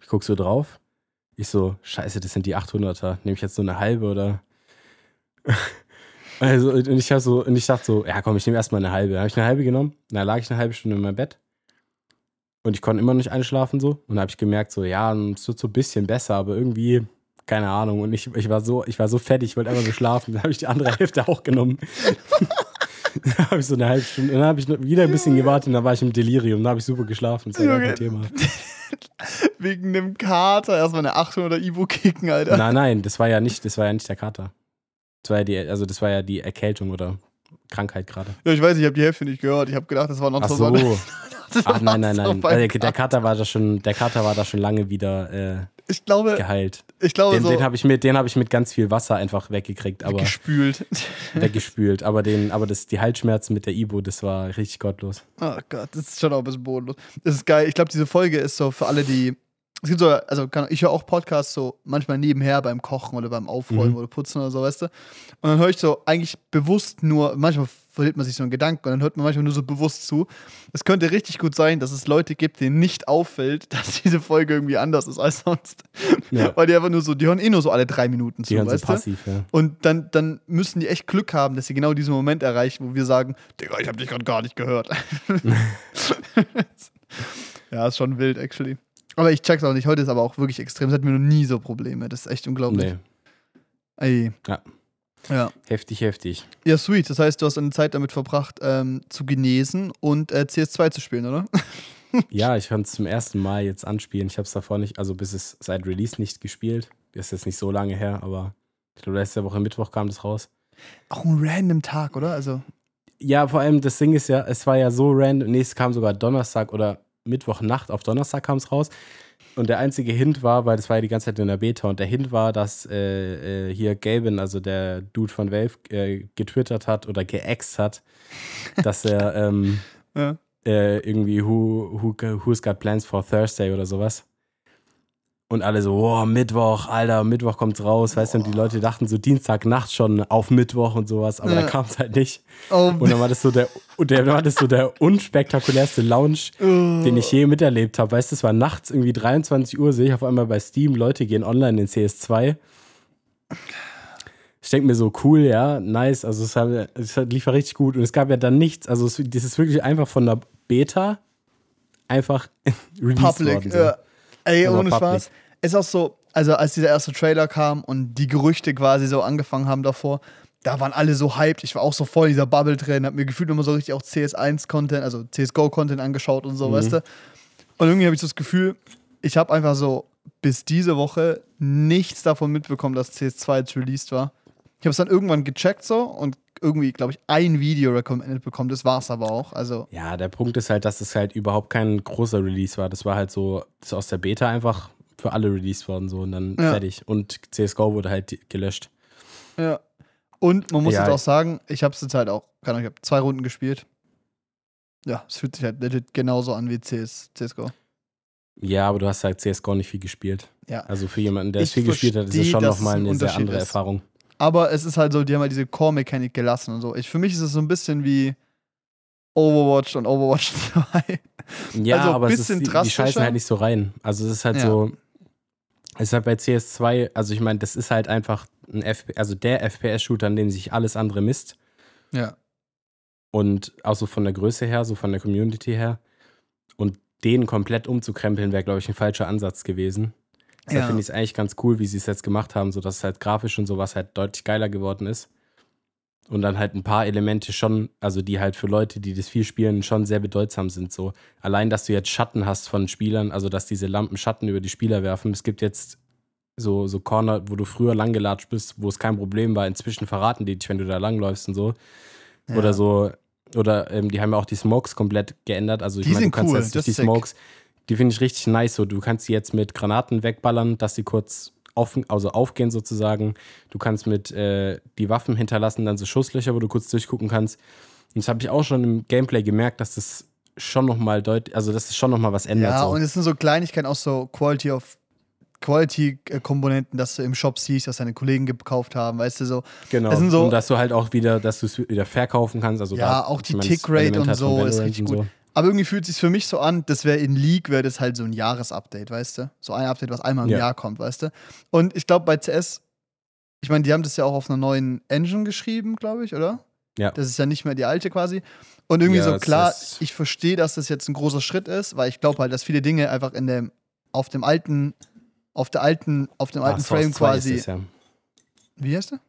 Ich guck so drauf. Ich so, scheiße, das sind die 800er. Nehme ich jetzt so eine halbe oder? Also, und ich, hab so, und ich dachte so, ja komm, ich nehme erstmal eine halbe. Dann habe ich eine halbe genommen. Dann lag ich eine halbe Stunde in meinem Bett. Und ich konnte immer noch nicht einschlafen so. Und dann habe ich gemerkt, so, ja, es wird so ein bisschen besser, aber irgendwie, keine Ahnung. Und ich, ich, war, so, ich war so fertig, ich wollte einfach nur schlafen. Dann habe ich die andere Hälfte auch genommen. dann habe ich so eine halbe Stunde. Dann habe ich wieder ein bisschen gewartet und dann war ich im Delirium. Dann habe ich super geschlafen. Das war gar kein Thema. Wegen dem Kater erstmal eine 800er Ivo kicken, Alter. Nein, nein, das war ja nicht, das war ja nicht der Kater. Das war ja die, also das war ja die Erkältung oder Krankheit gerade. Ja, ich weiß, ich habe die Hälfte nicht gehört. Ich habe gedacht, das war noch Ach so. so. Ach nein, nein, nein. Also, der Kater war da schon, der Kater war da schon lange wieder äh, Ich glaube, geheilt. ich glaube Den, so den habe ich mit, den habe ich mit ganz viel Wasser einfach weggekriegt, aber gespült. weggespült. Aber den, aber das, die Halsschmerzen mit der Ibo, das war richtig gottlos. Oh Gott, das ist schon auch ein bisschen bodenlos. Das ist geil. Ich glaube, diese Folge ist so für alle, die. Es gibt so, also kann, ich höre auch Podcasts so manchmal nebenher beim Kochen oder beim Aufräumen Mhm. oder Putzen oder so, weißt du. Und dann höre ich so eigentlich bewusst nur, manchmal verliert man sich so einen Gedanken und dann hört man manchmal nur so bewusst zu. Es könnte richtig gut sein, dass es Leute gibt, denen nicht auffällt, dass diese Folge irgendwie anders ist als sonst. Ja. Weil die einfach nur so, die hören eh nur so alle drei Minuten zu, Die hören so weißt du? passiv, ja. Und dann, dann müssen die echt Glück haben, dass sie genau diesen Moment erreichen, wo wir sagen, Digga, ich hab dich gerade gar nicht gehört. Ja, ist schon wild, actually. Aber ich check's auch nicht. Heute ist aber auch wirklich extrem. Es hat mir noch nie so Probleme. Das ist echt unglaublich. Nee. Ey. Ja. Ja. Heftig, heftig. Ja, sweet. Das heißt, du hast eine Zeit damit verbracht, ähm, zu genesen und äh, CS2 zu spielen, oder? Ja, ich kann es zum ersten Mal jetzt anspielen. Ich habe es davor nicht, also bis es seit Release nicht gespielt. Ist jetzt nicht so lange her, aber ich glaube, letzte Woche Mittwoch kam das raus. Auch ein random Tag, oder? Also. Ja, vor allem das Ding ist ja, es war ja so random. Nee, es kam sogar Donnerstag oder Mittwochnacht auf Donnerstag kam es raus. Und der einzige Hint war, weil das war ja die ganze Zeit in der Beta, und der Hint war, dass äh, äh, hier Gaben, also der Dude von Valve, äh, getwittert hat oder geäxt hat, dass er ähm, Ja. äh, irgendwie who, who, Who's Got Plans for Thursday oder sowas. Und alle so, wow, Mittwoch, Alter, Mittwoch kommt's raus. Weißt du, und die Leute dachten so Dienstagnacht schon auf Mittwoch und sowas, aber Ja. da kam es halt nicht. Oh, Und dann war das so der, und der, dann war das so der unspektakulärste Lounge, den ich je miterlebt habe. Weißt du, es war nachts irgendwie 23 Uhr, sehe ich auf einmal bei Steam, Leute gehen online in CS2. Ich denke mir so, cool, ja, nice. Also es, hat, es lief ja richtig gut. Und es gab ja dann nichts. Also es, das ist wirklich einfach von der Beta einfach released Public. worden. So. Ja. Ey, ohne public. Spaß. Ist auch so, also als dieser erste Trailer kam und die Gerüchte quasi so angefangen haben davor, da waren alle so hyped. Ich war auch so voll in dieser Bubble drin, hab mir gefühlt immer so richtig auch CS1-Content, also CSGO-Content angeschaut und so, Mhm. weißt du? Und irgendwie habe ich so das Gefühl, ich habe einfach so bis diese Woche nichts davon mitbekommen, dass CS2 jetzt released war. Ich habe es dann irgendwann gecheckt so und irgendwie, glaube ich, ein Video recommended bekommen. Das war es aber auch. Also, Ja, der Punkt ist halt, dass es halt überhaupt kein großer Release war. Das war halt so, das ist aus der Beta einfach für alle released worden so und dann Ja. fertig. Und CSGO wurde halt gelöscht. Ja. Und man muss Ja. jetzt auch sagen, ich habe es jetzt halt auch, keine Ahnung, ich habe zwei Runden gespielt. Ja, es fühlt sich halt legit genauso an wie CS, CSGO. Ja, aber du hast halt CSGO nicht viel gespielt. Ja. Also für jemanden, der es Ich viel gespielt hat, ist es schon nochmal es ein eine sehr andere ist. Erfahrung. Aber es ist halt so, die haben halt diese Core-Mechanik gelassen und so. Ich, für mich ist es so ein bisschen wie Overwatch und Overwatch 2. Ja, Also aber es ist, bisschen die, die scheißen halt nicht so rein. Also es ist halt Ja. so, es ist halt bei CS2, also ich meine, das ist halt einfach ein FP, also der FPS-Shooter, an dem sich alles andere misst. Ja. Und auch so von der Größe her, so von der Community her. Und den komplett umzukrempeln, wäre, glaube ich, ein falscher Ansatz gewesen. Deshalb Ja. finde ich es eigentlich ganz cool, wie sie es jetzt gemacht haben, sodass es halt grafisch und sowas halt deutlich geiler geworden ist. Und dann halt ein paar Elemente schon, also die halt für Leute, die das viel spielen, schon sehr bedeutsam sind. So allein, dass du jetzt Schatten hast von Spielern, also dass diese Lampen Schatten über die Spieler werfen. Es gibt jetzt so, so Corner, wo du früher langgelatscht bist, wo es kein Problem war. Inzwischen verraten die dich, wenn du da langläufst und so. Ja. Oder so, oder ähm, die haben ja auch die Smokes komplett geändert. Also ich meine, du kannst cool, jetzt die ist sick. Die finde ich richtig nice. So, du kannst sie jetzt mit Granaten wegballern, dass sie kurz auf, also aufgehen sozusagen. Du kannst mit äh, die Waffen hinterlassen, dann so Schusslöcher, wo du kurz durchgucken kannst. Und das habe ich auch schon im Gameplay gemerkt, dass das schon nochmal deutlich, also dass es schon nochmal was ändert. Ja, so. und es sind so Kleinigkeiten, auch so Quality of Quality-Komponenten, dass du im Shop siehst, was deine Kollegen gekauft haben, weißt du so. genau. so- und dass du halt auch wieder, dass du es wieder verkaufen kannst. Also Ja, da- auch die Tickrate und so ist richtig gut. Aber irgendwie fühlt es sich für mich so an, das wäre in League, wäre das halt so ein Jahresupdate, weißt du? So ein Update, was einmal im Ja. Jahr kommt, weißt du? Und ich glaube, bei CS, ich meine, die haben das ja auch auf einer neuen Engine geschrieben, glaube ich, oder? Ja. Das ist ja nicht mehr die alte quasi. Und irgendwie Ja, so klar, ich verstehe, dass das jetzt ein großer Schritt ist, weil ich glaube halt, dass viele Dinge einfach in dem, auf dem alten, auf der alten, auf dem Ah, alten Source Frame 2 quasi. Es, ja. Wie heißt der?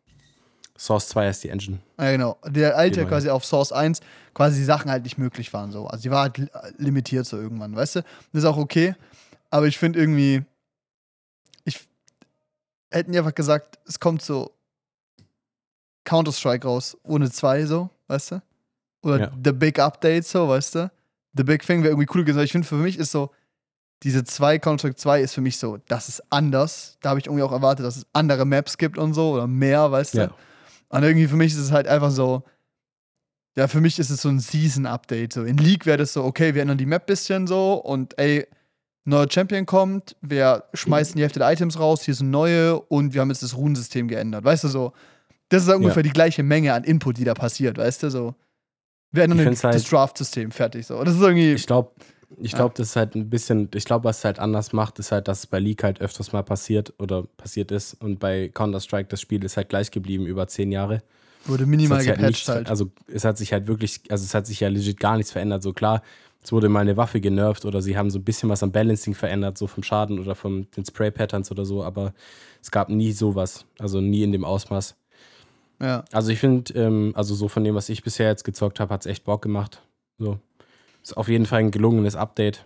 Source 2 ist die Engine. Ja, genau. Der alte neue. quasi auf Source 1, quasi die Sachen halt nicht möglich waren so. Also die war halt li- limitiert so irgendwann, weißt du? Das ist auch okay. Aber ich finde irgendwie, ich hätten die einfach gesagt, es kommt so Counter-Strike raus, ohne zwei so, weißt du? Oder Ja. The Big Update so, weißt du? The Big Thing wäre irgendwie cool gewesen. Aber ich finde, für mich ist so, diese zwei Counter-Strike 2 ist für mich so, das ist anders. Da habe ich irgendwie auch erwartet, dass es andere Maps gibt und so oder mehr, weißt du? Ja. Und irgendwie für mich ist es halt einfach so, ja, für mich ist es so ein Season-Update. So in League wäre das so, okay, wir ändern die Map bisschen so und ey, neuer Champion kommt, wir schmeißen die Hälfte der Items raus, hier sind neue und wir haben jetzt das Runensystem geändert. Weißt du so, das ist halt ungefähr die gleiche Menge an Input, die da passiert, weißt du so. Wir ändern Ich das, halt- das Draft-System fertig so. Das ist irgendwie. Ich glaube, ich glaube, das ist halt ein bisschen, ich glaube, was es halt anders macht, ist halt, dass es bei League halt öfters mal passiert oder passiert ist und bei Counter-Strike das Spiel ist halt gleich geblieben über zehn Jahre. wurde minimal halt gepatcht nichts, halt. Also es hat sich halt wirklich, also es hat sich ja legit gar nichts verändert. So klar, es wurde mal eine Waffe genervt oder sie haben so ein bisschen was am Balancing verändert, so vom Schaden oder von den Spray-Patterns oder so, aber es gab nie sowas, also nie in dem Ausmaß. Ja. Also ich finde, ähm, also so von dem, was ich bisher jetzt gezockt habe, hat es echt Bock gemacht. So. Ist auf jeden Fall ein gelungenes Update,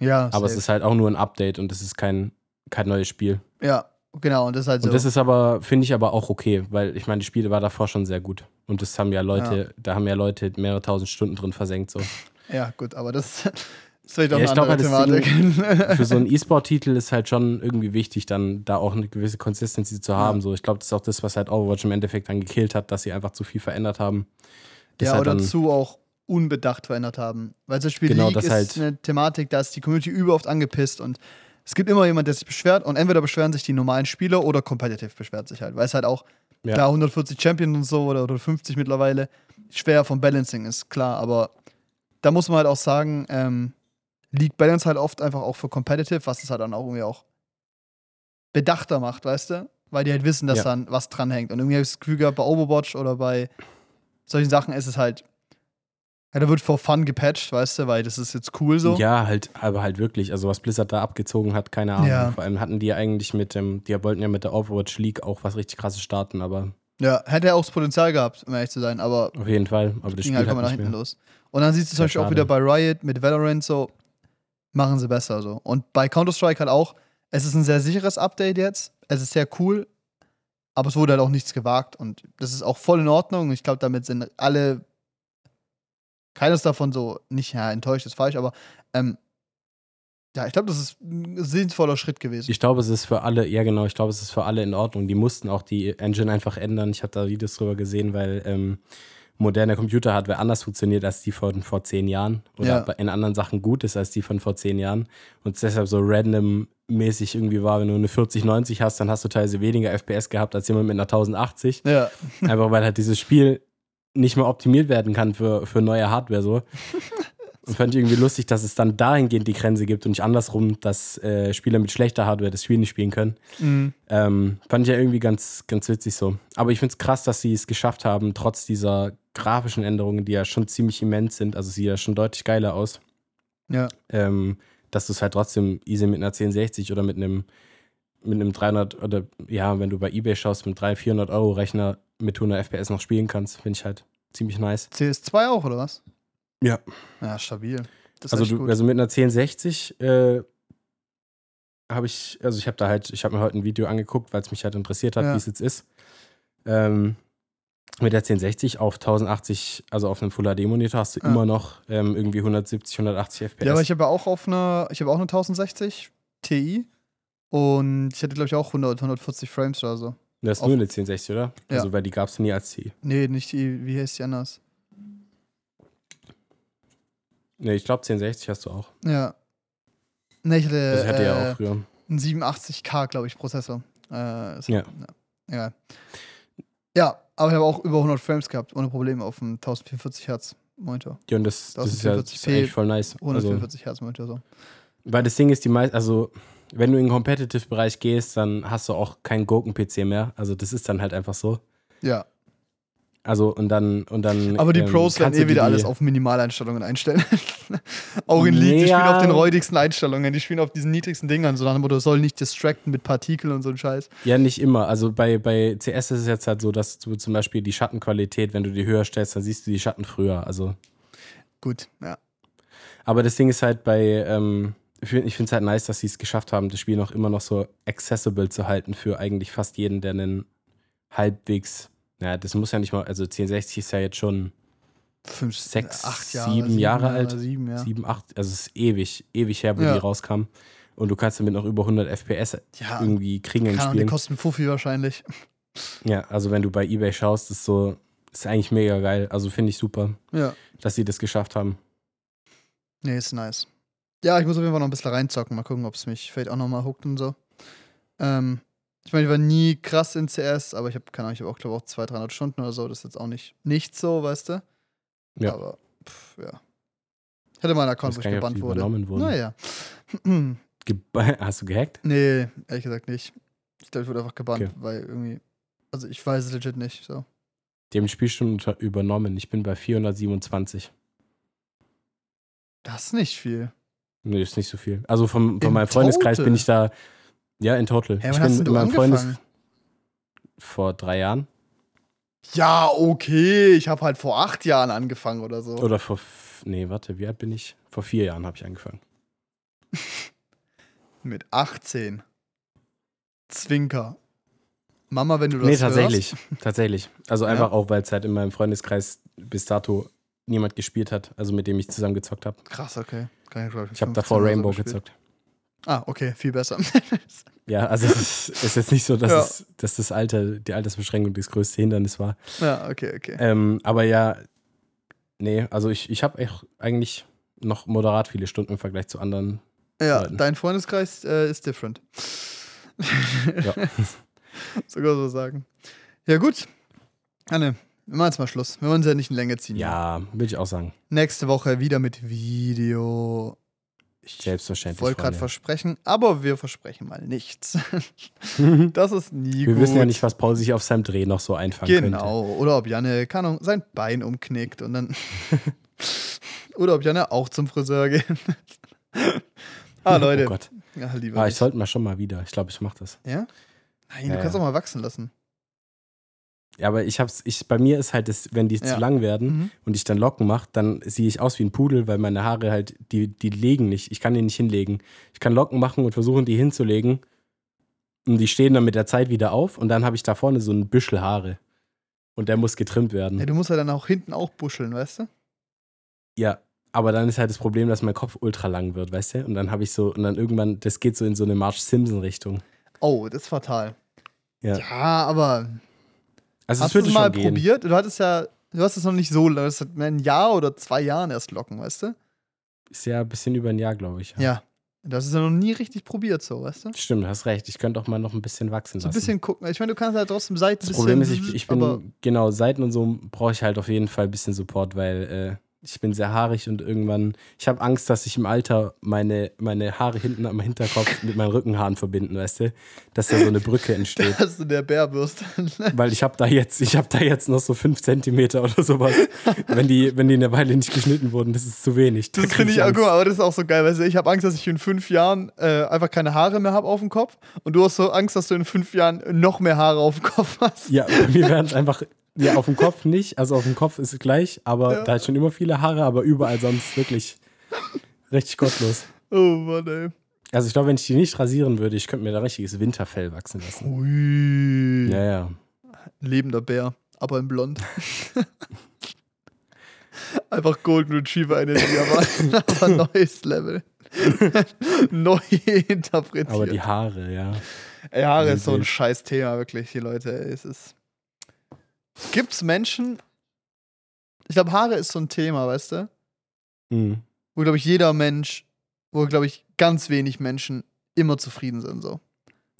Ja, aber es safe. ist halt auch nur ein Update und es ist kein, kein neues Spiel. Ja, genau. Und das ist halt so. Und das ist aber, finde ich aber auch okay, weil ich meine, die Spiele war davor schon sehr gut. Und das haben ja Leute, da haben ja Leute mehrere tausend Stunden drin versenkt. So. ja, gut, aber das ist vielleicht auch Ja, ich glaub andere das Thematik. Für so einen E-Sport-Titel ist halt schon irgendwie wichtig, dann da auch eine gewisse Consistency zu haben. So, ich glaube, das ist auch das, was halt Overwatch im Endeffekt dann gekillt hat, dass sie einfach zu viel verändert haben. Das ja, halt oder dazu auch unbedacht verändert haben. Weil zum Beispiel Genau, League das ist halt- eine Thematik, da ist die Community überoft angepisst und es gibt immer jemand, der sich beschwert und entweder beschweren sich die normalen Spieler oder Competitive beschwert sich halt, weil es halt auch Ja. klar 140 Champions und so oder 150 mittlerweile schwer vom Balancing ist, klar, aber da muss man halt auch sagen, ähm, League Balance halt oft einfach auch für Competitive, was es halt dann auch irgendwie auch bedachter macht, weißt du? Weil die halt wissen, dass Ja. dann was dranhängt. Und irgendwie habe ich das Gefühl gehabt, bei Overwatch oder bei solchen Sachen ist es halt, ja, da wird for fun gepatcht, weißt du, weil das ist jetzt cool so. Ja, halt, aber halt wirklich. Also, was Blizzard da abgezogen hat, keine Ahnung. Ja. Vor allem hatten die eigentlich mit dem, die wollten ja mit der Overwatch League auch was richtig krasses starten, aber Ja, hätte er auch das Potenzial gehabt, um ehrlich zu sein, aber auf jeden Fall. Aber das ging Spiel halt immer nach nicht hinten mehr. los. Und dann siehst du zum Beispiel auch wieder bei Riot mit Valorant so, machen sie besser so. Und bei Counter-Strike halt auch, es ist ein sehr sicheres Update jetzt, es ist sehr cool, aber es wurde halt auch nichts gewagt und das ist auch voll in Ordnung. Ich glaube, damit sind alle, keines davon so, nicht, ja, enttäuscht ist falsch, aber ähm, ja, ich glaube, das ist ein sinnvoller Schritt gewesen. Ich glaube, es ist für alle, ja genau, ich glaube, es ist für alle in Ordnung. Die mussten auch die Engine einfach ändern. Ich habe da Videos drüber gesehen, weil ähm, moderne Computerhardware anders funktioniert als die von vor zehn Jahren oder Ja. in anderen Sachen gut ist als die von vor zehn Jahren und es deshalb so random-mäßig irgendwie war, wenn du eine 4090 hast, dann hast du teilweise weniger FPS gehabt als jemand mit einer 1080. ja, Einfach weil halt dieses Spiel nicht mehr optimiert werden kann für, für neue Hardware so. Und fand ich irgendwie lustig, dass es dann dahingehend die Grenze gibt und nicht andersrum, dass äh, Spieler mit schlechter Hardware das Spiel nicht spielen können. mhm. Ähm, fand ich ja irgendwie ganz, ganz witzig so. Aber ich finde es krass, dass sie es geschafft haben, trotz dieser grafischen Änderungen, die ja schon ziemlich immens sind, also sieht ja schon deutlich geiler aus, ja, ähm, dass du es halt trotzdem easy mit einer 1060 oder mit einem mit einem 300 oder ja, wenn du bei eBay schaust, mit 300, 400 Euro Rechner mit 100 FPS noch spielen kannst, finde ich halt ziemlich nice. CS2 auch, oder was? Ja. Ja, stabil. Also, du, also mit einer 1060 äh, habe ich, also ich habe da halt, ich habe mir heute ein Video angeguckt, weil es mich halt interessiert hat, Ja. wie es jetzt ist. Ähm, mit der 1060 auf 1080, also auf einem Full HD Monitor hast du Ja. immer noch ähm, irgendwie 170, 180 FPS. Ja, aber ich habe ja auch auf einer, ich habe auch eine 1060 Ti und ich hatte glaube ich auch 100, 140 Frames oder so. Das ist nur eine 1060, oder? Ja. Also weil die gab es nie als T. Nee, nicht die, wie heißt die anders? Nee, ich glaube 1060 hast du auch. Ja. Nee, ich hatte, Das hatte äh, ja auch früher. einen 87K, glaube ich, Prozessor. Äh, ist- Ja. ja. Ja, aber ich habe auch über 100 Frames gehabt, ohne Probleme auf einem 1044 Hertz Monitor. Ja, und das, das ist ja das ist 1040p, eigentlich voll nice. Also, 144 Hertz Monitor so. Weil das Ding ist, die meisten, also wenn du in den Competitive-Bereich gehst, dann hast du auch keinen Gurken-PC mehr. Also das ist dann halt einfach so. Ja. Also und dann und dann. Aber die ähm, Pros werden eh wieder die- alles auf Minimaleinstellungen einstellen. auch in League, die spielen auf den räudigsten Einstellungen, die spielen auf diesen niedrigsten Dingern, so nach dem Motto, soll nicht distracten mit Partikeln und so ein Scheiß. Ja, nicht immer. Also bei, bei CS ist es jetzt halt so, dass du zum Beispiel die Schattenqualität, wenn du die höher stellst, dann siehst du die Schatten früher. Also, Gut, ja. aber das Ding ist halt bei, ähm, ich finde es halt nice, dass sie es geschafft haben, das Spiel noch immer noch so accessible zu halten für eigentlich fast jeden, der einen halbwegs, naja, das muss ja nicht mal, also 1060 ist ja jetzt schon Fünf, Sechs, acht Jahre, sieben Jahre alt. Sieben, ja. sieben, acht, also es ist ewig, ewig her, wo Ja. die rauskam. Und du kannst damit noch über 100 FPS Ja, irgendwie kriegen Keine Ahnung, die kosten Fuffi wahrscheinlich. Ja, also wenn du bei Ebay schaust, ist so, ist eigentlich mega geil. Also finde ich super, Ja. dass sie das geschafft haben. Nee, ist nice. Ja, ich muss auf jeden Fall noch ein bisschen reinzocken. Mal gucken, ob es mich vielleicht auch nochmal hookt und so. Ähm, ich meine, ich war nie krass in CS, aber ich habe, keine Ahnung, ich habe auch, glaube ich, auch 200, 300 Stunden oder so. Das ist jetzt auch nicht, nicht so, weißt du? Ja. Aber, pff, ja. Ich hatte mal einen Account, wo ich gebannt wurde. Naja. Hast du gehackt? nee, ehrlich gesagt nicht. Ich glaube, ich wurde einfach gebannt, Okay. weil irgendwie. Also, ich weiß es legit nicht. So. Die haben die Spielstunden übernommen. Ich bin bei 427. Das ist nicht viel. Nee, ist nicht so viel. Also vom, von In meinem Freundeskreis total? bin ich da, ja, in total. Hä, ich bin du meinem Freundes vor drei Jahren Ja, okay. Ich habe halt vor acht Jahren angefangen oder so. oder vor, nee, warte, wie alt bin ich? Vor vier Jahren habe ich angefangen. Mit 18. Zwinker. Mama, wenn du das Nee, hörst. tatsächlich. Tatsächlich. Also Ja? einfach auch, weil es halt in meinem Freundeskreis bis dato niemand gespielt hat, also mit dem ich zusammen gezockt habe. Krass, okay. Kann glaub Ich habe 15 davor so Rainbow gespielt. gezockt. Ah, okay, viel besser. Ja, also es ist, ist jetzt nicht so, dass, Ja. es, dass das Alter, die Altersbeschränkung das größte Hindernis war. ja, okay, okay. Ähm, aber ja, nee, also ich, ich habe eigentlich noch moderat viele Stunden im Vergleich zu anderen. Ja, Leuten. dein Freundeskreis äh, ist different. Ja. Sogar so sagen. Ja, gut. Anne, wir machen jetzt mal Schluss. Wir wollen uns ja nicht in Länge ziehen. Ja, würde ich auch sagen. Nächste Woche wieder mit Video. Ich Selbstverständlich. wollte gerade versprechen, aber wir versprechen mal nichts. das ist nie Wir gut. wissen ja nicht, was Paul sich auf seinem Dreh noch so einfangen könnte. Genau. Oder ob Janne, keine Ahnung, sein Bein umknickt und dann. Oder ob Janne auch zum Friseur geht. ah, Leute. Oh Gott. Ja, Ah, ich nicht. sollte mal schon mal wieder. Ich glaube, ich mache das. Ja? Nein, Ja, du kannst ja. auch mal wachsen lassen. Ja, aber ich hab's, ich, bei mir ist halt, das, wenn die Ja. zu lang werden Mhm. und ich dann Locken mache, dann sehe ich aus wie ein Pudel, weil meine Haare halt, die, die legen nicht. Ich kann die nicht hinlegen. Ich kann Locken machen und versuchen, die hinzulegen. Und die stehen dann mit der Zeit wieder auf und dann habe ich da vorne so ein Büschel Haare. Und der muss getrimmt werden. Ja, du musst ja dann auch hinten auch buscheln, weißt du? Ja, aber dann ist halt das Problem, dass mein Kopf ultra lang wird, weißt du? Und dann habe ich so, und dann irgendwann, das geht so in so eine Marge Simpson-Richtung. Oh, das ist fatal. Ja. Ja, aber Also hast es du es mal gehen. probiert? Du hattest ja, du hast es noch nicht so lange, das hat ein Jahr oder zwei Jahren erst Locken, weißt du? Ist ja ein bisschen über ein Jahr, glaube ich. Ja. Das ist ja noch nie richtig probiert, so, weißt du? Stimmt, hast recht. Ich könnte auch mal noch ein bisschen wachsen So ein lassen. bisschen gucken. Ich meine, du kannst halt trotzdem Seiten das ein Problem ist, ich, ich bin, genau, Seiten und so brauche ich halt auf jeden Fall ein bisschen Support, weil äh, ich bin sehr haarig und irgendwann, ich habe Angst, dass ich im Alter meine, meine Haare hinten am Hinterkopf mit meinen Rückenhaaren verbinden, weißt du? Dass da so eine Brücke entsteht. hast du der Bärbürste. weil ich habe da jetzt, ich habe da jetzt noch so fünf Zentimeter oder sowas. wenn die, wenn die eine Weile nicht geschnitten wurden, das ist zu wenig. Da Das finde ich, mal, aber das ist auch so geil, weißt du, ich habe Angst, dass ich in fünf Jahren äh, einfach keine Haare mehr habe auf dem Kopf und du hast so Angst, dass du in fünf Jahren noch mehr Haare auf dem Kopf hast. Ja, bei mir werden es einfach, ja, auf dem Kopf nicht. Also auf dem Kopf ist es gleich, aber Ja. da hat schon immer viele Haare, aber überall sonst wirklich richtig gottlos. Oh Mann, ey. Also ich glaube, wenn ich die nicht rasieren würde, ich könnte mir da richtiges Winterfell wachsen lassen. Ui. Ja, ja. Lebender Bär, aber in blond. Einfach Golden Retriever Energie, aber, aber neues Level. Neu interpretiert. Aber die Haare, ja. Ey, Haare ist so ein scheiß Thema, wirklich, die Leute. Ey, es ist. Gibt's Menschen. Ich glaube, Haare ist so ein Thema, weißt du? Mhm. Wo, glaube ich, jeder Mensch, wo, glaube ich, ganz wenig Menschen immer zufrieden sind. So.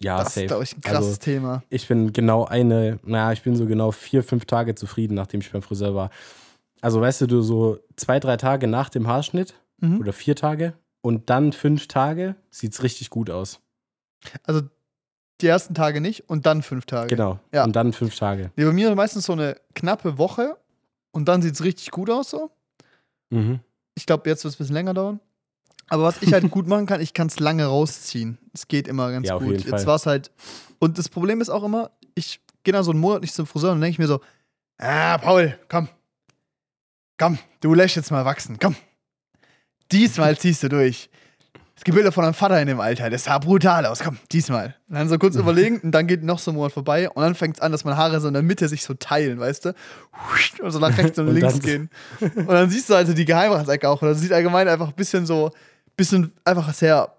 Ja, das ist, safe. glaube ich, ein krasses Also, Thema. Ich bin genau eine, naja, ich bin so genau vier, fünf Tage zufrieden, nachdem ich beim Friseur war. Also weißt du, du so zwei, drei Tage nach dem Haarschnitt Mhm. oder vier Tage und dann fünf Tage sieht's richtig gut aus. Also die ersten Tage nicht und dann fünf Tage. Genau. Ja. Und dann fünf Tage. Nee, bei mir meistens so eine knappe Woche und dann sieht es richtig gut aus so. Mhm. Ich glaube, jetzt wird es ein bisschen länger dauern. Aber was ich halt gut machen kann, ich kann es lange rausziehen. Es geht immer ganz Ja, gut. Jetzt war es halt. Und das Problem ist auch immer, ich gehe dann so einen Monat nicht zum Friseur und dann denke ich mir so: Ah, Paul, komm. Komm, du lässt jetzt mal wachsen. Komm. Diesmal ziehst du durch. Es gibt Bilder von deinem Vater in dem Alter, das sah brutal aus. Komm, diesmal. Und dann so kurz überlegen und dann geht noch so ein Monat vorbei und dann fängt es an, dass meine Haare so in der Mitte sich so teilen, weißt du? Und so nach rechts und, Und links gehen. Und dann siehst du also die Geheimratsecke auch. Und das sieht allgemein einfach ein bisschen so, bisschen einfach sehr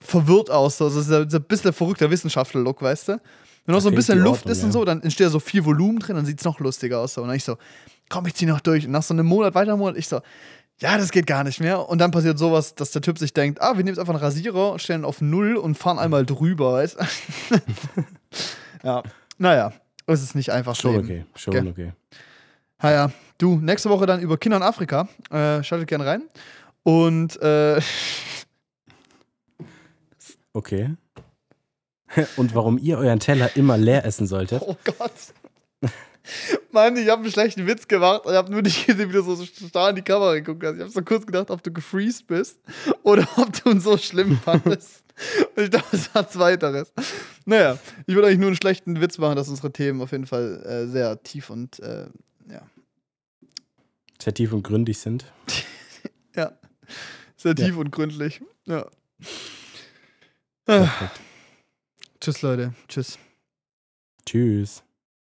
verwirrt aus. So. Also dieser, dieser bisschen verrückter Wissenschaftler-Look, weißt du? Wenn noch so ein bisschen Luft Ordnung, ist und ja. so, dann entsteht da so viel Volumen drin, dann sieht es noch lustiger aus. So. Und dann ich so, komm, ich zieh noch durch. Und nach so einem Monat, weiter Monat, ich so, ja, das geht gar nicht mehr. Und dann passiert sowas, dass der Typ sich denkt, ah, wir nehmen jetzt einfach einen Rasierer und stellen auf Null und fahren einmal drüber, weißt du? ja, naja, es ist nicht einfach Schon Leben. okay. Schon Gell? okay. Naja, du, nächste Woche dann über Kinder in Afrika. Äh, schaltet gerne rein. Und äh, Okay. Und warum ihr euren Teller immer leer essen solltet. oh Gott. Mann, ich habe einen schlechten Witz gemacht und habe nur nicht gesehen, wie du so starr in die Kamera geguckt hast. Ich habe so kurz gedacht, ob du gefreezed bist oder ob du ihn so schlimm fandest. und ich dachte, es war zweiteres. Naja, ich würde eigentlich nur einen schlechten Witz machen, dass unsere Themen auf jeden Fall äh, sehr tief und äh, ja. Sehr tief und gründig sind. ja. Sehr tief ja. und gründlich. Ja. Tschüss, Leute. Tschüss. Tschüss.